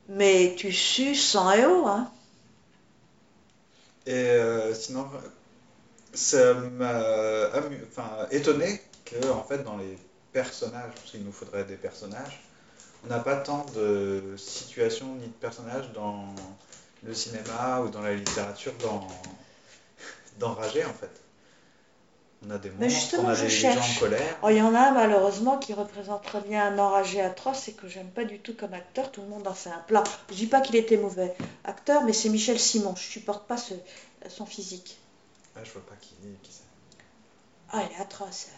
Mais tu suces sans et eau, hein. Et euh, sinon, ça m'a enfin, étonné que, en fait, dans les personnages, parce qu'il nous faudrait des personnages, on n'a pas tant de situations ni de personnages dans le cinéma ou dans la littérature dans d'enragés, en fait. On a des monstres, justement, on a des gens en colère. Oh, il y en a un, malheureusement qui représente très bien un enragé atroce et que j'aime pas du tout comme acteur. Tout le monde en fait un plat. Je dis pas qu'il était mauvais acteur, mais c'est Michel Simon. Je supporte pas ce- son physique. Ah, je vois pas qui, qui c'est. Ah, il est atroce.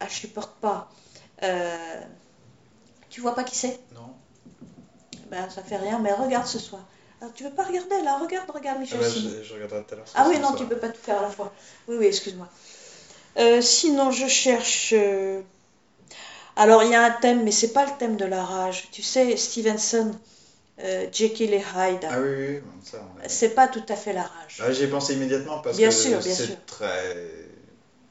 Ah, je supporte pas. Euh, Tu vois pas qui c'est? Non Ben, ça fait rien, mais regarde ce soir. Alors, tu veux pas regarder? Là Regarde, regarde ah, Michel bah, Simon. je, je regarderai tout à l'heure. Ah oui, non, tu peux pas tout faire à la fois. Oui, oui, excuse-moi. Euh, sinon, je cherche. euh, Alors il y a un thème, mais c'est pas le thème de la rage. Tu sais, Stevenson, euh, Jekyll et Hyde, Ah oui, oui, bon, ça, on a- c'est pas tout à fait la rage. Ah, J'y ai pensé immédiatement parce Bien que c'est très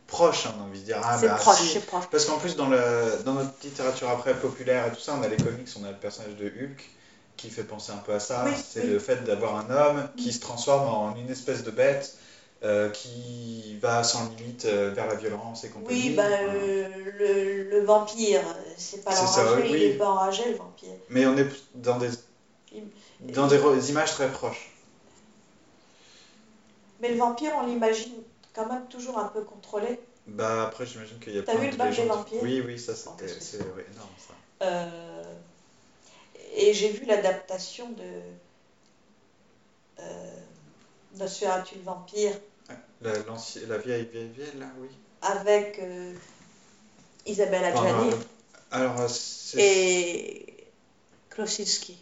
proche, hein, on a envie de dire. Ah, c'est bah, proche, si. c'est proche. Parce qu'en plus, dans, le, dans notre littérature après populaire et tout ça, on a les comics, on a le personnage de Hulk qui fait penser un peu à ça. Oui, c'est oui. le fait d'avoir un homme qui se transforme en une espèce de bête euh, qui va sans limite euh, vers la violence et compagnie. Oui, bah, euh, le, le vampire, c'est pas l'enragé, il oui. est pas enragé le vampire. Mais on est dans des, Il- dans des images très proches. Mais le vampire, on l'imagine quand même toujours un peu contrôlé. Bah après, j'imagine qu'il y a T'as plein vu de le des vampires Oui, oui, ça c'était c'est énorme ça. Euh, et j'ai vu l'adaptation de euh, Nosferatu le vampire La, vieille, vieille, vieille, là, oui. avec euh, Isabelle Enfin, Adjani euh, alors, euh, c'est et Klosinski.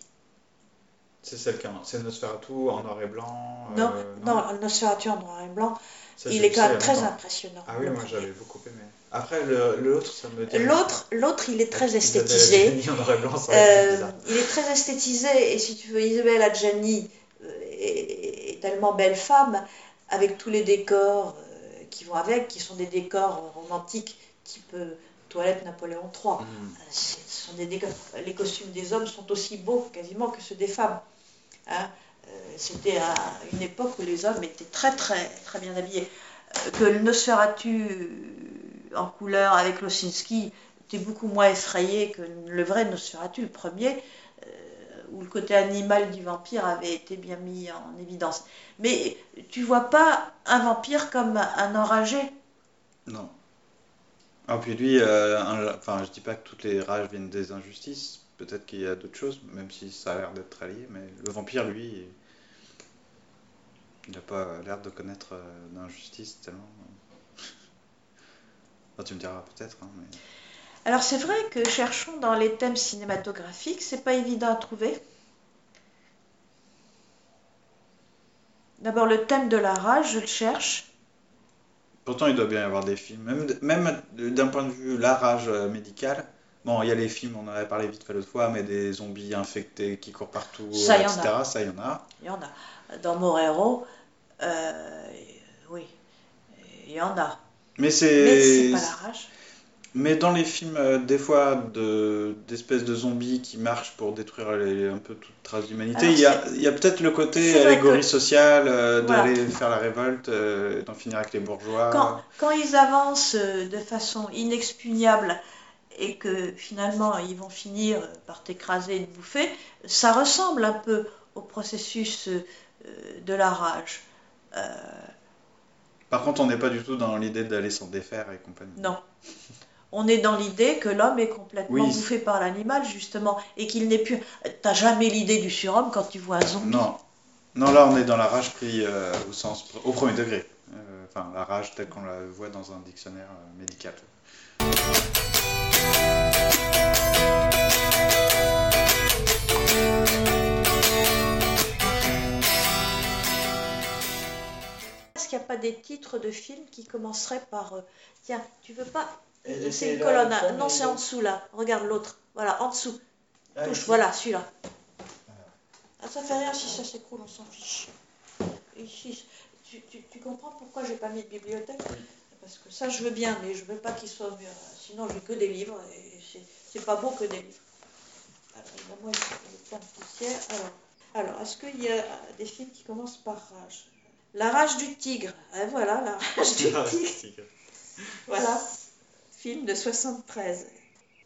C'est a- c'est Nosferatu en noir et blanc. euh, Non, non, Nosferatu en noir et blanc, Ça, il est quand même très longtemps. impressionnant. Ah oui, le moi j'avais beaucoup aimé. Après, le- l'autre, ça me dit. L'autre, l'autre, il est très esthétisé. Blanc, ça Euh, il est très esthétisé et si tu veux, Isabelle Adjani euh, est, est tellement belle femme avec tous les décors euh, qui vont avec, qui sont des décors euh, romantiques type euh, toilette Napoléon III. Euh, Ce sont des décors. Les costumes des hommes sont aussi beaux quasiment que ceux des femmes. Hein. C'était à une époque où les hommes étaient très très très bien habillés. Euh, Que le Nosferatu euh, en couleur avec Losinski était beaucoup moins effrayé que le vrai Nosferatu, le premier, où le côté animal du vampire avait été bien mis en évidence. Mais tu vois pas un vampire comme un enragé? Non. Ah, puis lui, enfin, je dis pas que toutes les rages viennent des injustices. Peut-être qu'il y a d'autres choses, même si ça a l'air d'être très lié. Mais le vampire, lui, il n'a pas l'air de connaître euh, d'injustice tellement. Enfin, tu me diras peut-être, hein, mais. Alors c'est vrai que cherchons dans les thèmes cinématographiques, c'est pas évident à trouver. D'abord le thème de la rage, je le cherche. Pourtant, il doit bien y avoir des films, même, même d'un point de vue la rage euh, médicale. Bon, il y a les films, on en avait parlé vite fait l'autre fois, mais des zombies infectés qui courent partout, Ça, il y en etc. Ça, il y en a. Il y en a. Dans Morero, euh, oui, il y en a. Mais Mais c'est c'est. pas la rage. Mais dans les films, euh, des fois, de, d'espèces de zombies qui marchent pour détruire les- un peu toute trace d'humanité, il y a, a peut-être le côté c'est allégorie que- sociale, euh, Voilà. d'aller faire la révolte, d'en finir avec les bourgeois. Quand, quand ils avancent de façon inexpugnable et que finalement ils vont finir par t'écraser et te bouffer, ça ressemble un peu au processus euh, de la rage. Euh, Par contre, on n'est pas du tout dans l'idée d'aller s'en défaire et compagnie. non. On est dans l'idée que l'homme est complètement Oui. bouffé par l'animal, justement, et qu'il n'est plus. T'as jamais l'idée du surhomme quand tu vois un zombie. Non. Non, là, on est dans la rage pris euh, au sens, au premier degré. Euh, Enfin, la rage telle qu'on la voit dans un dictionnaire médical. Est-ce qu'il n'y a pas des titres de films qui commenceraient par euh, Tiens, tu veux pas Euh, c'est une colonne. Non, c'est en dessous là. Regarde l'autre. Voilà, en dessous. Ah, Touche, ici. voilà, celui-là. Ah, ça fait rien si ça s'écroule, on s'en fiche. Ici, tu, tu- tu comprends pourquoi j'ai pas mis de bibliothèque? Parce que ça, je veux bien, mais je veux pas qu'il soit mûr. Sinon, j'ai que des livres et c'est- pas beau que des livres. Poussière. Alors, alors est-ce qu'il y a des films qui commencent par rage? La rage du tigre. Ah, voilà, la rage du tigre. Voilà, film de 73.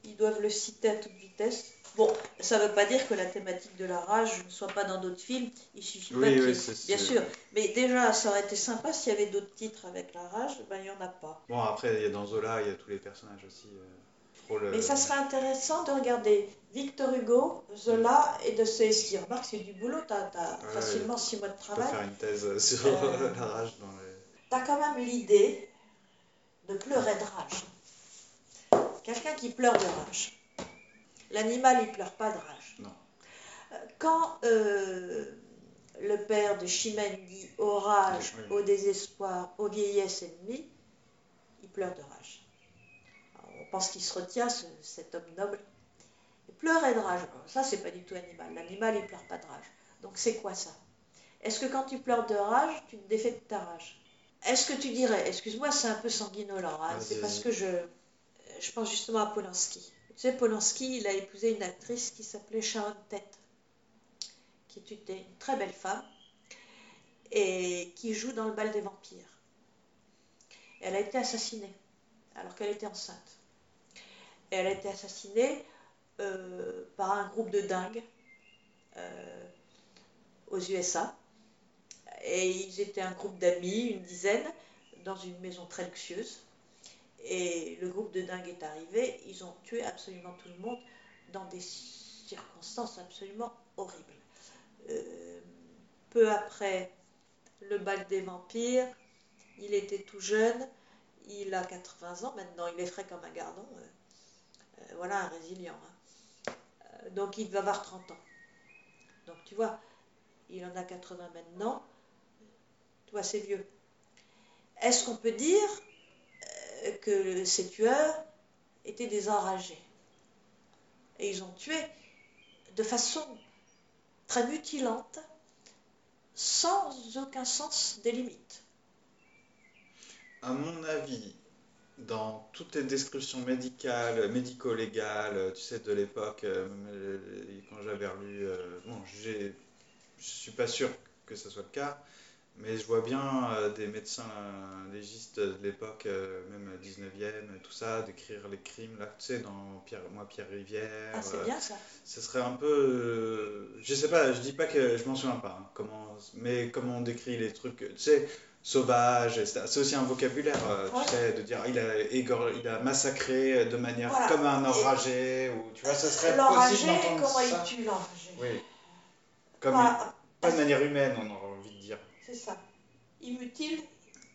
Ils doivent le citer à toute vitesse. Bon, ça ne veut pas dire que la thématique de la rage ne soit pas dans d'autres films. Il suffit pas Oui, oui, c'est Bien sûr. Mais déjà, ça aurait été sympa s'il y avait d'autres titres avec la rage. Ben, il n'y en a pas. Bon, après, il y a dans Zola, il y a tous les personnages aussi. euh, le- Mais ça serait intéressant de regarder Victor Hugo, Zola et de Dostoevsky. Remarque, c'est du boulot. Tu as, Ouais, facilement six mois de travail. faire une thèse euh, sur Euh, la rage dans les... tu as quand même l'idée de pleurer de rage. Quelqu'un qui pleure de rage. L'animal, il pleure pas de rage. Non. Euh, Quand euh, le père de Chimène dit au rage, Oui. au désespoir, aux vieillesses ennemies, il pleure de rage. Alors, on pense qu'il se retient, ce- cet homme noble. Il pleurait de rage. Alors, ça, c'est pas du tout animal. L'animal, il pleure pas de rage. Donc, c'est quoi ça? Est-ce que quand tu pleures de rage, tu te défais de ta rage? Est-ce que tu dirais, excuse-moi, c'est un peu sanguinolent, hein, c'est parce que je, je pense justement à Polanski. Tu Polanski, il a épousé une actrice qui s'appelait Sharon Tate, qui était une très belle femme et qui joue dans le bal des vampires. Elle a été assassinée alors qu'elle était enceinte. Elle a été assassinée euh, par un groupe de dingues euh, aux USA. Et ils étaient un groupe d'amis, une dizaine, dans une maison très luxueuse. Et le groupe de dingues est arrivé, ils ont tué absolument tout le monde dans des circonstances absolument horribles. Euh, peu après le bal des vampires, il était tout jeune, il a 80 ans maintenant, il est frais comme un gardon. euh, euh, voilà un résilient. hein. Donc il va avoir 30 ans. Donc tu vois, il en a 80 maintenant. Tu vois, c'est vieux. Est-ce qu'on peut dire que ces tueurs étaient des enragés Et ils ont tué de façon très mutilante, sans aucun sens des limites. À mon avis, dans toutes les descriptions médicales, médico-légales, tu sais, de l'époque, euh, quand j'avais relu, euh, bon, je suis pas sûr que ce soit le cas, mais je vois bien euh, des médecins euh, légistes de l'époque, euh, même 19e, tout ça, décrire les crimes, là, tu sais, dans Pierre, moi, Pierre Rivière. Ah, c'est euh, bien ça. ce serait un peu, euh, je sais pas, je dis pas que je m'en souviens pas, hein, comment, mais comment on décrit les trucs, tu sais, sauvages, etc. C'est aussi un vocabulaire, euh, Ouais. tu sais, de dire ah, il a égor- il a massacré de manière Voilà. comme un enragé, ou tu vois, ça serait possible d'entendre comment ça. il tue l'enragé Oui, comme Voilà, pas de manière humaine, on dire. C'est ça. Il mutile,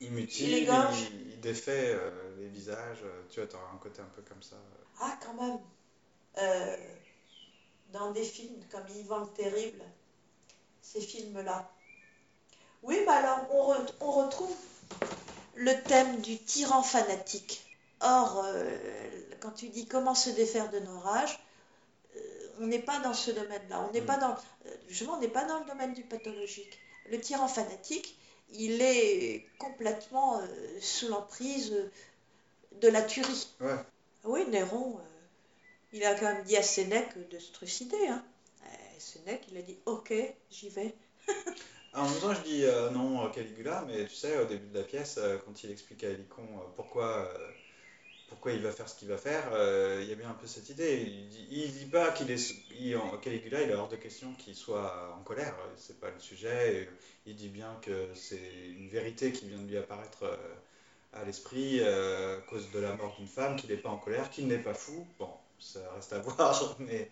Il Il mutile, égorge. il, il défait euh, les visages, euh, tu vois, t'auras un côté un peu comme ça. Ah, quand même. Euh, dans des films comme Yvan le Terrible, ces films-là. Oui, mais alors on, re- on retrouve le thème du tyran fanatique. Or, euh, quand tu dis comment se défaire de nos rages, euh, on n'est pas dans ce domaine-là. On n'est Mm. pas dans, justement, on n'est pas dans le domaine du pathologique. Le tyran fanatique, il est complètement euh, sous l'emprise de la tuerie. Ouais. Oui, Néron, euh, il a quand même dit à Sénèque de se trucider. Hein. Euh, Sénèque, il a dit Ok, j'y vais. En même temps, je dis euh, non Caligula, mais tu sais, au début de la pièce, euh, quand il explique à Hélicon euh, pourquoi, pourquoi il va faire ce qu'il va faire, euh, il y a bien un peu cette idée. Il il dit pas qu'il est. en- Caligula, il est hors de question qu'il soit en colère, c'est pas le sujet. et il dit bien que c'est une vérité qui vient de lui apparaître euh, à l'esprit euh, à cause de la mort d'une femme, qu'il n'est pas en colère, qu'il n'est pas fou. Ça reste à voir, mais.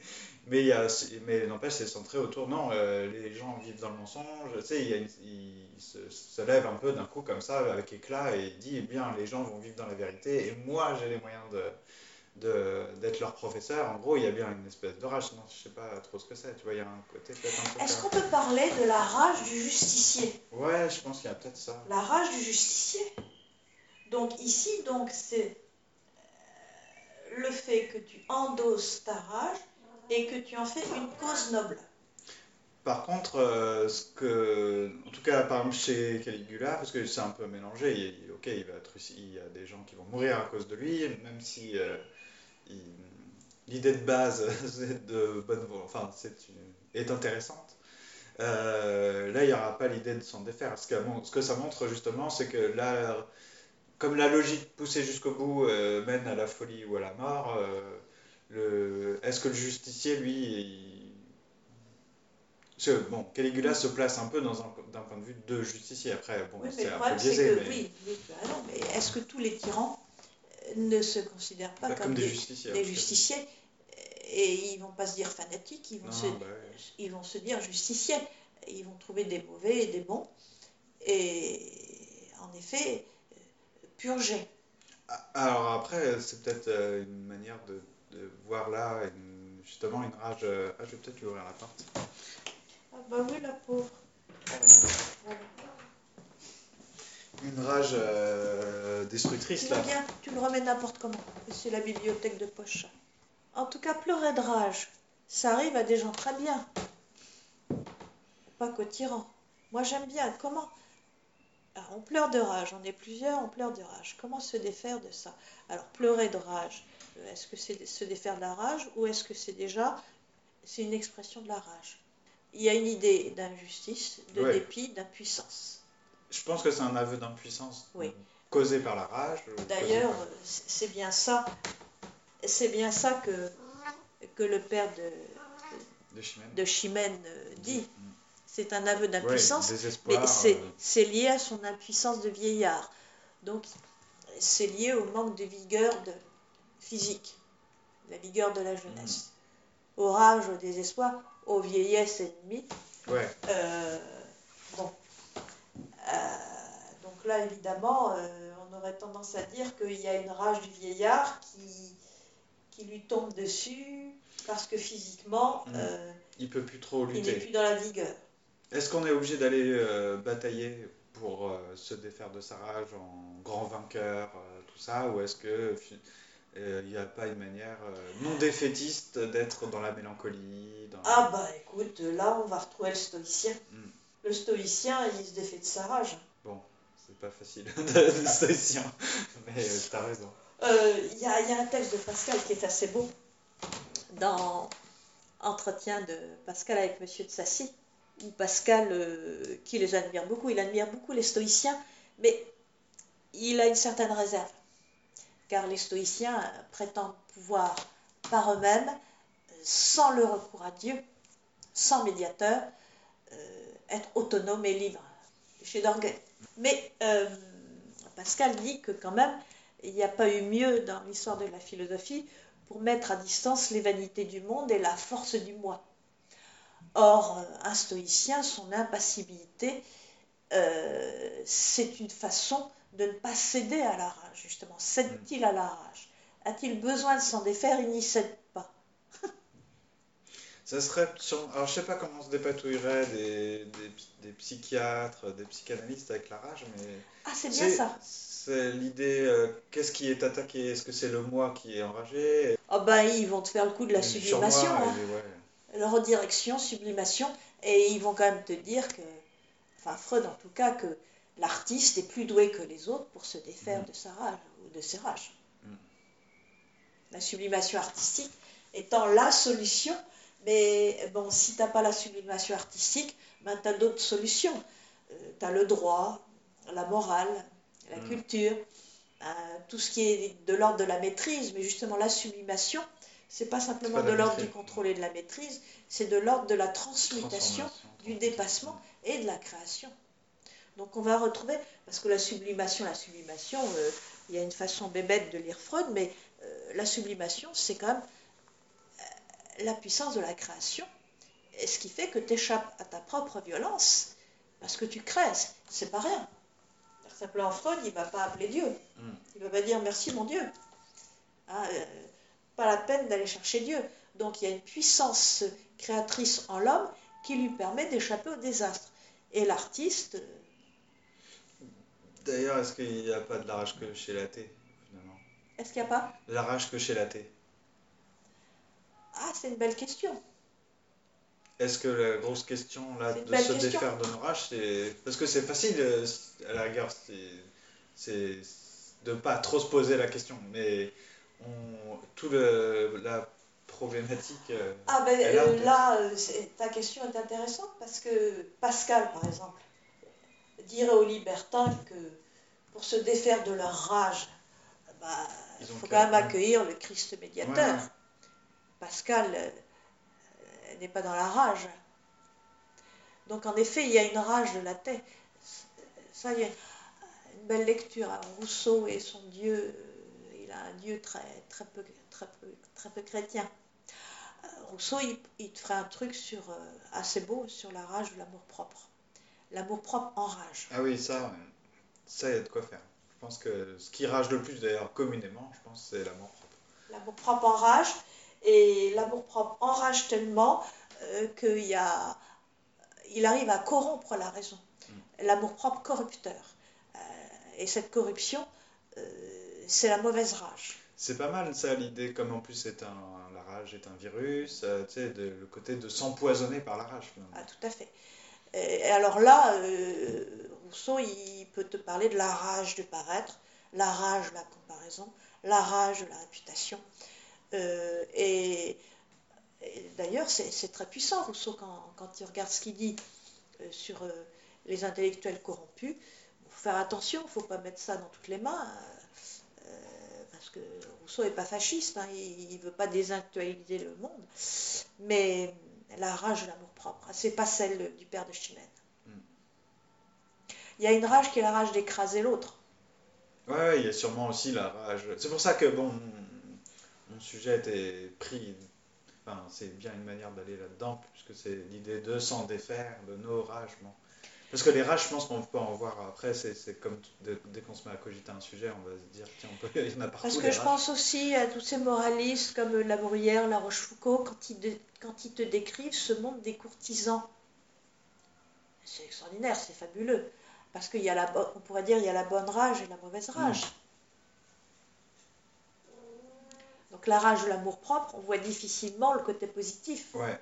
Mais, il y a, mais n'empêche, c'est centré autour. Non, euh, les gens vivent dans le mensonge. Tu sais, il, y a une- il se, se lève un peu d'un coup comme ça, avec éclat, et dit, eh bien, les gens vont vivre dans la vérité, et moi, j'ai les moyens de, d'être leur professeur. En gros, il y a bien une espèce de rage. Non, je sais pas trop ce que c'est. Tu vois, il y a un côté peut-être un peu. Est-ce qu'on peut parler de la rage du justicier? Ouais, je pense qu'il y a peut-être ça. La rage du justicier? Donc ici, donc c'est le fait que tu endosses ta rage et que tu en fais une cause noble. Par contre, euh, ce que, en tout cas, par exemple chez Caligula, parce que c'est un peu mélangé, il- ok, il va être, il y a des gens qui vont mourir à cause de lui, même si euh, l'idée de base de bonne, enfin, une- est intéressante. Euh, là, il n'y aura pas l'idée de s'en défaire. Ce que, ce que ça montre justement, c'est que là, comme la logique poussée jusqu'au bout euh, mène à la folie ou à la mort, euh, le, est-ce que le justicier, lui, il- parce que, bon, Caligula se place un peu dans un, d'un point de vue de justicier. Après, bon, Oui, c'est un peu biaisé, que, mais oui, mais est-ce que tous les tyrans euh, ne se considèrent pas pas comme, comme des des, justiciers. des justiciers et ils vont pas se dire fanatiques, ils vont, Non, se, bah ils vont se dire justiciers. Ils vont trouver des mauvais et des bons et en effet purger. Ah, Alors après, c'est peut-être euh, une manière de, de voir là une- justement une rage. euh, Ah, je vais peut-être lui ouvrir la porte. Ah bah oui, la pauvre. Une rage euh, destructrice Tu là. bien, tu le remets n'importe comment. C'est la bibliothèque de poche. En tout cas, pleurer de rage, ça arrive à des gens très bien. Pas qu'aux tyrans. Moi, j'aime bien. Comment Alors, On pleure de rage, on est plusieurs, on pleure de rage. Comment se défaire de ça? Alors, pleurer de rage, euh, est-ce que c'est se défaire de la rage ou est-ce que c'est déjà c'est une expression de la rage? Il y a une idée d'injustice, de Ouais. dépit, d'impuissance. Je pense que c'est un aveu d'impuissance Oui. causé par la rage. euh, D'ailleurs, par- c'est bien ça, c'est bien ça que, que le père de, de Chimène. de Chimène euh, dit. Mm. C'est un aveu Ouais, d'impuissance, désespoir, mais c'est euh, c'est lié à son impuissance de vieillard. Donc, c'est lié au manque de vigueur de, physique, la vigueur de la jeunesse. Au rage, au désespoir, aux vieillesses ennemies. ouais. Euh, bon. Euh, donc là, évidemment, euh, on aurait tendance à dire qu'il y a une rage du vieillard qui, qui lui tombe dessus parce que physiquement, Mm. Il peut plus trop il n'est lutter. plus dans la vigueur. Est-ce qu'on est obligé d'aller euh, batailler pour euh, se défaire de sa rage en grand vainqueur, euh, tout ça, ou est-ce que il n'y a pas une manière non défaitiste d'être dans la mélancolie dans... Ah bah écoute, là, on va retrouver le stoïcien. Mm. Le stoïcien, il se défait de sa rage. Bon, c'est pas facile de stoïcien, mais t'as raison. Il y, y a un texte de Pascal qui est assez beau dans Entretien de Pascal avec Monsieur de Sassy, où Pascal, euh, qui les admire beaucoup, il admire beaucoup les stoïciens, mais il a une certaine réserve, car les stoïciens prétendent pouvoir par eux-mêmes, sans le recours à Dieu, sans médiateur, euh, être autonomes et libres, chez d'orgueil. Mais euh, Pascal dit que quand même, il n'y a pas eu mieux dans l'histoire de la philosophie pour mettre à distance les vanités du monde et la force du moi. Or, euh, un stoïcien, son impassibilité, euh, c'est une façon de ne pas céder à la rage, justement. Cède-t-il à la rage? A-t-il besoin de s'en défaire? Il n'y cède pas. Ça serait sur- Alors, je sais pas comment se dépatouilleraient des, des, des psychiatres, des psychanalystes avec la rage, mais Ah, c'est bien ça. C'est l'idée, euh, qu'est-ce qui est attaqué? Est-ce que c'est le moi qui est enragé? Oh ben, ils vont te faire le coup de la sublimation. moi, hein. et ouais. Leur redirection, sublimation, et ils vont quand même te dire que, enfin Freud en tout cas, que l'artiste est plus doué que les autres pour se défaire Mm. de sa rage ou de ses rages. La sublimation artistique étant la solution, mais bon, si tu n'as pas la sublimation artistique, ben, tu as d'autres solutions. tu as le droit, la morale, la Mm. culture, euh, tout ce qui est de l'ordre de la maîtrise, mais justement la sublimation, c'est pas simplement pas de l'ordre du contrôle et de la maîtrise, c'est de l'ordre de la transmutation, du dépassement et de la création. Donc on va retrouver, parce que la sublimation, la sublimation, euh, il y a une façon bébête de lire Freud, mais euh, la sublimation, c'est quand même euh, la puissance de la création, et ce qui fait que tu échappes à ta propre violence, parce que tu crées, c'est- pas rien. Simplement Freud, il ne va pas appeler Dieu, Mm. il ne va pas dire merci mon Dieu. Hein, euh, pas la peine d'aller chercher Dieu. Donc il y a une puissance créatrice en l'homme qui lui permet d'échapper au désastre. Et l'artiste, D'ailleurs, est-ce qu'il n'y a pas de la rage que chez l'athée, finalement? Est-ce qu'il n'y a pas? De la rage que chez l'athée Ah, c'est une belle question. Est-ce que la grosse question là de se question. défaire de nos rages, c'est parce que c'est facile euh, à la rigueur, c'est c'est de pas trop se poser la question, mais on tout le la problématique. euh, Ah ben euh, là, euh, ta question est intéressante parce que Pascal, par exemple, dirait aux libertins que pour se défaire de leur rage, bah, il faut quand même accueillir le Christ médiateur. Ouais. Pascal euh, n'est pas dans la rage. Donc en effet, il y a une rage de la tête. Ça, il y a une belle lecture. hein. Rousseau et son Dieu, il a un Dieu très, très, peu, très, peu, très peu chrétien. Euh, Rousseau, il, il te ferait un truc sur, euh, assez beau sur la rage ou l'amour propre. L'amour propre enrage. Ah oui, ça, ça, il y a de quoi faire. Je pense que ce qui rage le plus, d'ailleurs, communément, je pense, c'est l'amour propre. L'amour propre enrage. Et l'amour propre enrage tellement euh, qu'il y a, il arrive à corrompre la raison. L'amour propre corrupteur. Euh, et cette corruption c'est la mauvaise rage. C'est pas mal ça l'idée, comme en plus c'est un, la rage est un virus, tu sais, le côté de s'empoisonner par la rage Ah tout à fait. Et alors là, Rousseau, il peut te parler de la rage de paraître, la rage de la comparaison, la rage de la réputation. et d'ailleurs, c'est très puissant, Rousseau, quand, quand, il regarde ce qu'il dit euh, sur euh, les intellectuels corrompus. Il faut faire attention, il ne faut pas mettre ça dans toutes les mains, euh, parce que Rousseau n'est pas fasciste, hein, il ne veut pas désintellectualiser le monde, mais la rage de l'amour-propre, c'est pas celle du père de Chimène. Hmm. Il y a une rage qui est la rage d'écraser l'autre. Oui, ouais, il y a sûrement aussi la rage. C'est pour ça que bon, mon sujet était pris c'est bien une manière d'aller là-dedans, puisque c'est l'idée de s'en défaire, de nos rages. Parce que les rages, je pense qu'on peut en voir après, c'est comme dès qu'on se met à cogiter un sujet, on va se dire, tiens, on peut, il y en a partout. Parce que je pense aussi à tous ces moralistes comme La Bruyère, La Rochefoucauld, quand ils, quand ils te décrivent ce monde des courtisans. C'est extraordinaire, c'est fabuleux. Parce qu'il y a la, on pourrait dire, il y a la bonne rage et la mauvaise rage. Mm. Donc la rage de l'amour-propre, on voit difficilement le côté positif. Ouais.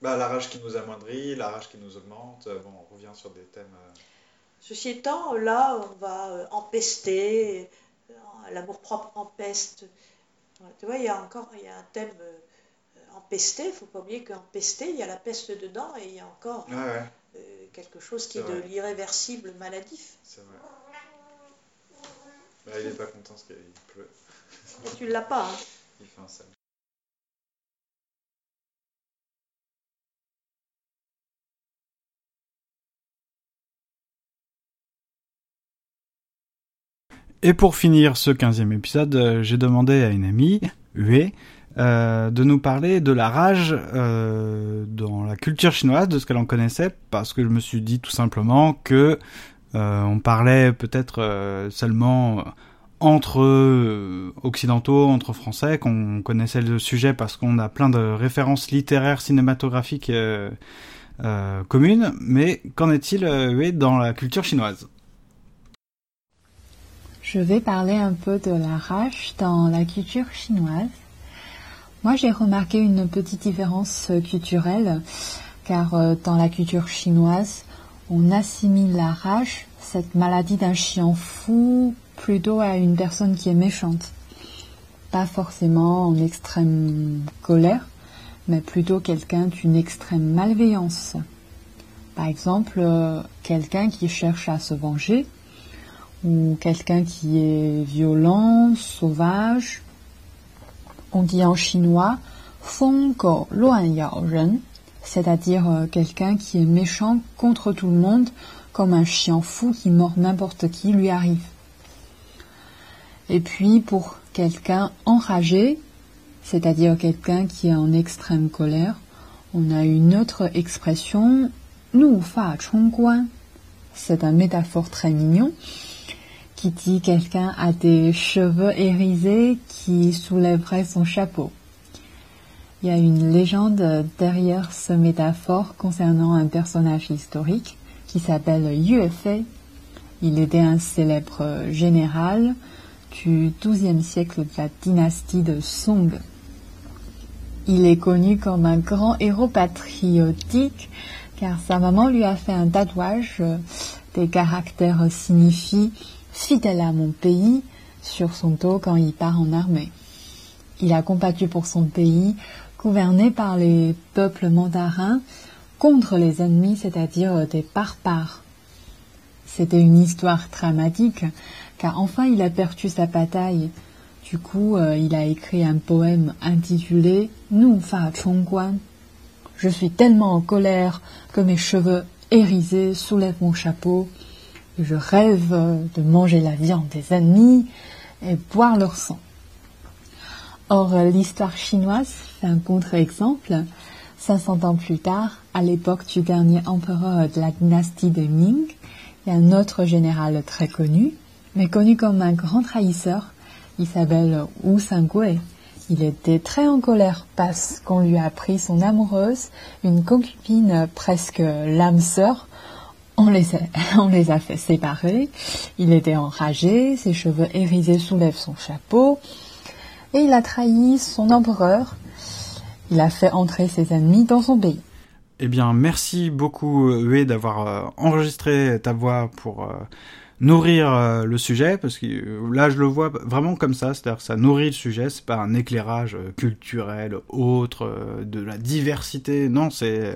Bah, la rage qui nous amoindrit, la rage qui nous augmente, euh, bon, on revient sur des thèmes. Euh, Ceci étant, là, on va euh, empester, l'amour-propre empeste. Tu vois, il y a encore il y a un thème empesté, il ne faut pas oublier qu'empesté, il y a la peste dedans et il y a encore quelque chose qui est, de l'irréversible maladif. C'est vrai. Bah, il n'est pas content parce qu'il pleut. Tu l'as pas. Hein. Il fait un sale. Et pour finir ce quinzième épisode, euh, j'ai demandé à une amie, Hue, euh, de nous parler de la rage euh, dans la culture chinoise, de ce qu'elle en connaissait, parce que je me suis dit tout simplement que on parlait peut-être seulement entre euh, occidentaux, entre français, qu'on connaissait le sujet parce qu'on a plein de références littéraires, cinématographiques euh, euh, communes, mais qu'en est-il dans la culture chinoise? Je vais parler un peu de la rage dans la culture chinoise. Moi, j'ai remarqué une petite différence culturelle, car dans la culture chinoise, on assimile la rage, cette maladie d'un chien fou, plutôt à une personne qui est méchante. Pas forcément en extrême colère, mais plutôt quelqu'un d'une extrême malveillance. Par exemple, euh, quelqu'un qui cherche à se venger, ou quelqu'un qui est violent, sauvage. On dit en chinois Feng Luan Yao Ren, c'est-à-dire euh, quelqu'un qui est méchant contre tout le monde, comme un chien fou qui mord n'importe qui lui arrive. Et puis pour quelqu'un enragé, c'est-à-dire quelqu'un qui est en extrême colère, on a une autre expression, nous fa. C'est un métaphore très mignon qui dit quelqu'un a des cheveux hérisés qui soulèverait son chapeau. Il y a une légende derrière ce métaphore concernant un personnage historique qui s'appelle Yue Fei. Il était un célèbre général du XIIe siècle de la dynastie de Song. Il est connu comme un grand héros patriotique car sa maman lui a fait un tatouage des caractères signifient fidèle à mon pays sur son dos quand il part en armée. Il a combattu pour son pays, gouverné par les peuples mandarins contre les ennemis, c'est-à-dire des barbares. C'était une histoire dramatique car enfin il a perdu sa bataille. Du coup, euh, il a écrit un poème intitulé Nu Fa Guan. Je suis tellement en colère que mes cheveux hérisés soulèvent mon chapeau je rêve de manger la viande des ennemis et boire leur sang. Or, l'histoire chinoise fait un contre-exemple. 500 ans plus tard, à l'époque du dernier empereur de la dynastie de Ming, il y a un autre général très connu, mais connu comme un grand trahisseur. Il s'appelle Wu Sangui. Il était très en colère parce qu'on lui a pris son amoureuse, une concubine presque l'âme sœur, On les, a, fait séparer. Il était enragé, ses cheveux hérisés soulèvent son chapeau, et il a trahi son empereur. Il a fait entrer ses ennemis dans son pays. Eh bien, merci beaucoup, Hue, d'avoir euh, enregistré ta voix pour euh, nourrir euh, le sujet, parce que euh, là, je le vois vraiment comme ça, c'est-à-dire que ça nourrit le sujet, c'est pas un éclairage euh, culturel, autre, de la diversité, non, c'est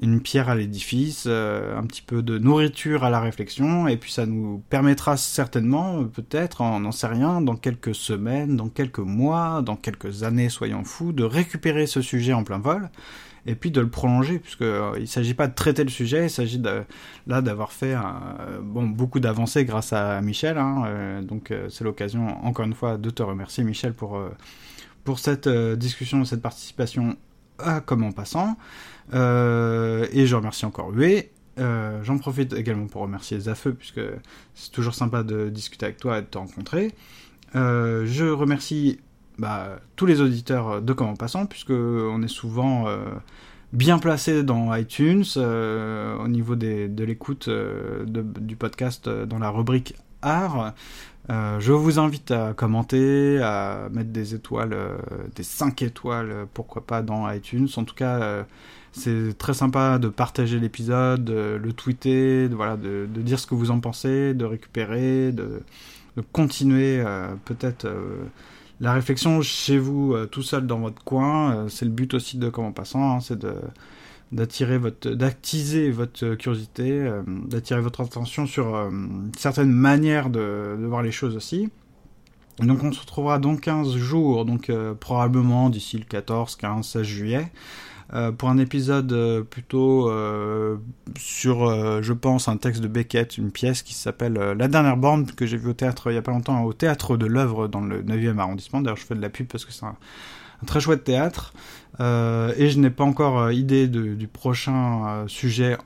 une pierre à l'édifice, un petit peu de nourriture à la réflexion, et puis ça nous permettra certainement, peut-être, on n'en sait rien, dans quelques semaines, dans quelques mois, dans quelques années, soyons fous, de récupérer ce sujet en plein vol, et puis de le prolonger, puisque euh, il s'agit pas de traiter le sujet, il s'agit là d'avoir fait euh, bon beaucoup d'avancées grâce à Michel, hein, euh, donc c'est l'occasion encore une fois de te remercier Michel pour pour cette discussion, cette participation à Comme en passant, et je remercie encore Hué. Euh, J'en profite également pour remercier Zafeu, puisque c'est toujours sympa de discuter avec toi et de te rencontrer. Je remercie bah, tous les auditeurs de Comment Passant, puisque on est souvent euh, bien placé dans iTunes euh, au niveau des, de l'écoute euh, du podcast dans la rubrique art. Je vous invite à commenter, à mettre des étoiles, des 5 étoiles, pourquoi pas dans iTunes. En tout cas, c'est très sympa de partager l'épisode, de le tweeter, de, voilà, de, dire ce que vous en pensez, de récupérer, de, continuer peut-être la réflexion chez vous, euh, tout seul dans votre coin. Euh, c'est le but aussi de Comment Passant, hein, c'est d'attirer votre d'actiser votre curiosité euh, d'attirer votre attention sur certaines manières de, voir les choses aussi donc on se retrouvera dans 15 jours donc probablement d'ici le 14 15 16 juillet euh, pour un épisode euh, plutôt euh, sur, je pense, un texte de Beckett, une pièce qui s'appelle La dernière borne, que j'ai vu au théâtre il y a pas longtemps, au théâtre de l'œuvre dans le 9e arrondissement. D'ailleurs, je fais de la pub parce que c'est un, très chouette théâtre. Et je n'ai pas encore idée du prochain sujet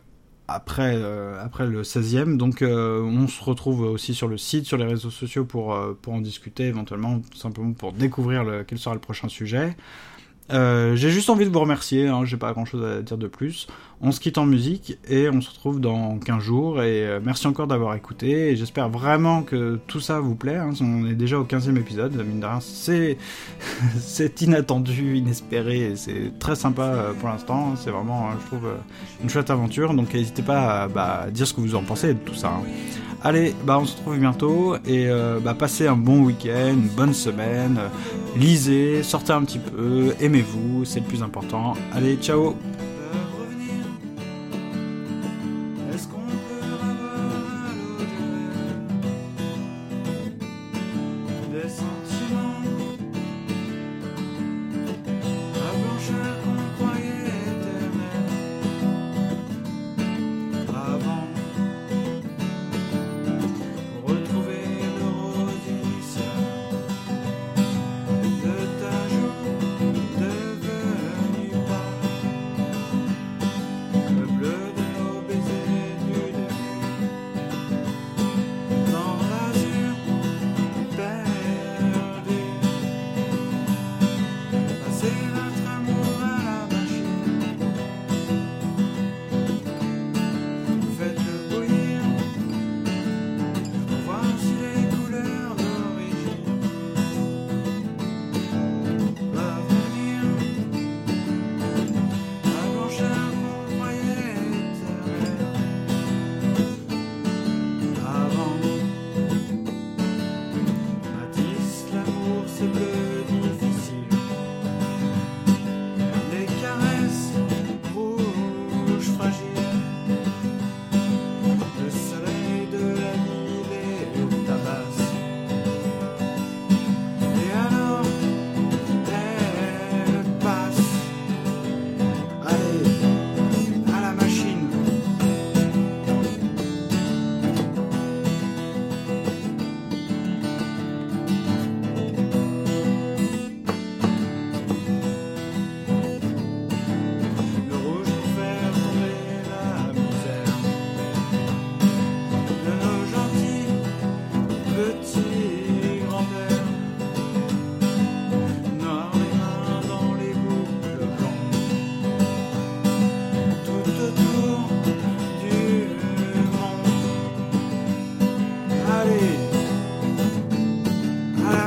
après, après le 16e. Donc on se retrouve aussi sur le site, sur les réseaux sociaux pour, pour en discuter éventuellement, tout simplement pour découvrir quel sera le prochain sujet. Euh, j'ai juste envie de vous remercier, hein, j'ai pas grand chose à dire de plus. On se quitte en musique et on se retrouve dans 15 jours. Et euh, merci encore d'avoir écouté. Et j'espère vraiment que tout ça vous plaît. hein. On est déjà au 15e épisode, mine de rien. C'est, inattendu, inespéré. C'est très sympa euh, pour l'instant. C'est vraiment, euh, je trouve, une chouette aventure. Donc n'hésitez pas à bah, dire ce que vous en pensez de tout ça. hein. Allez, bah on se retrouve bientôt et bah passez un bon week-end, une bonne semaine, lisez, sortez un petit peu, aimez-vous, c'est le plus important. Allez, ciao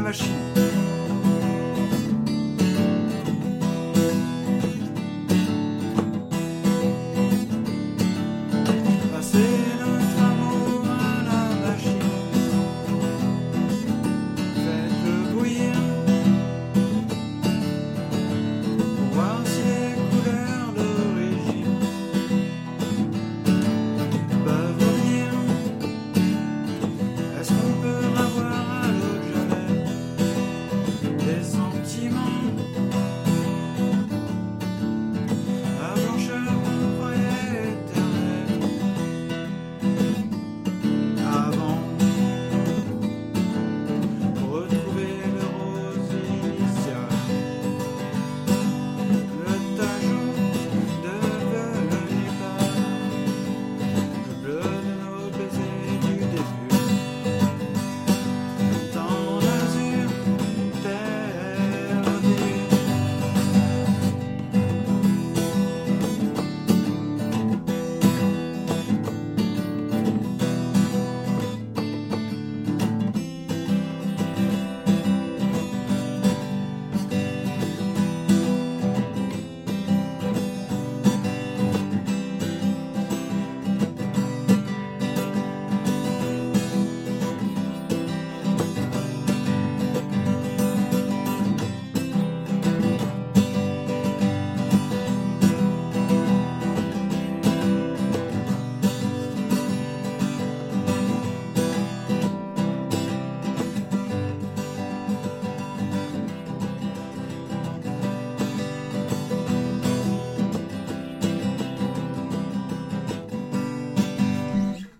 machine.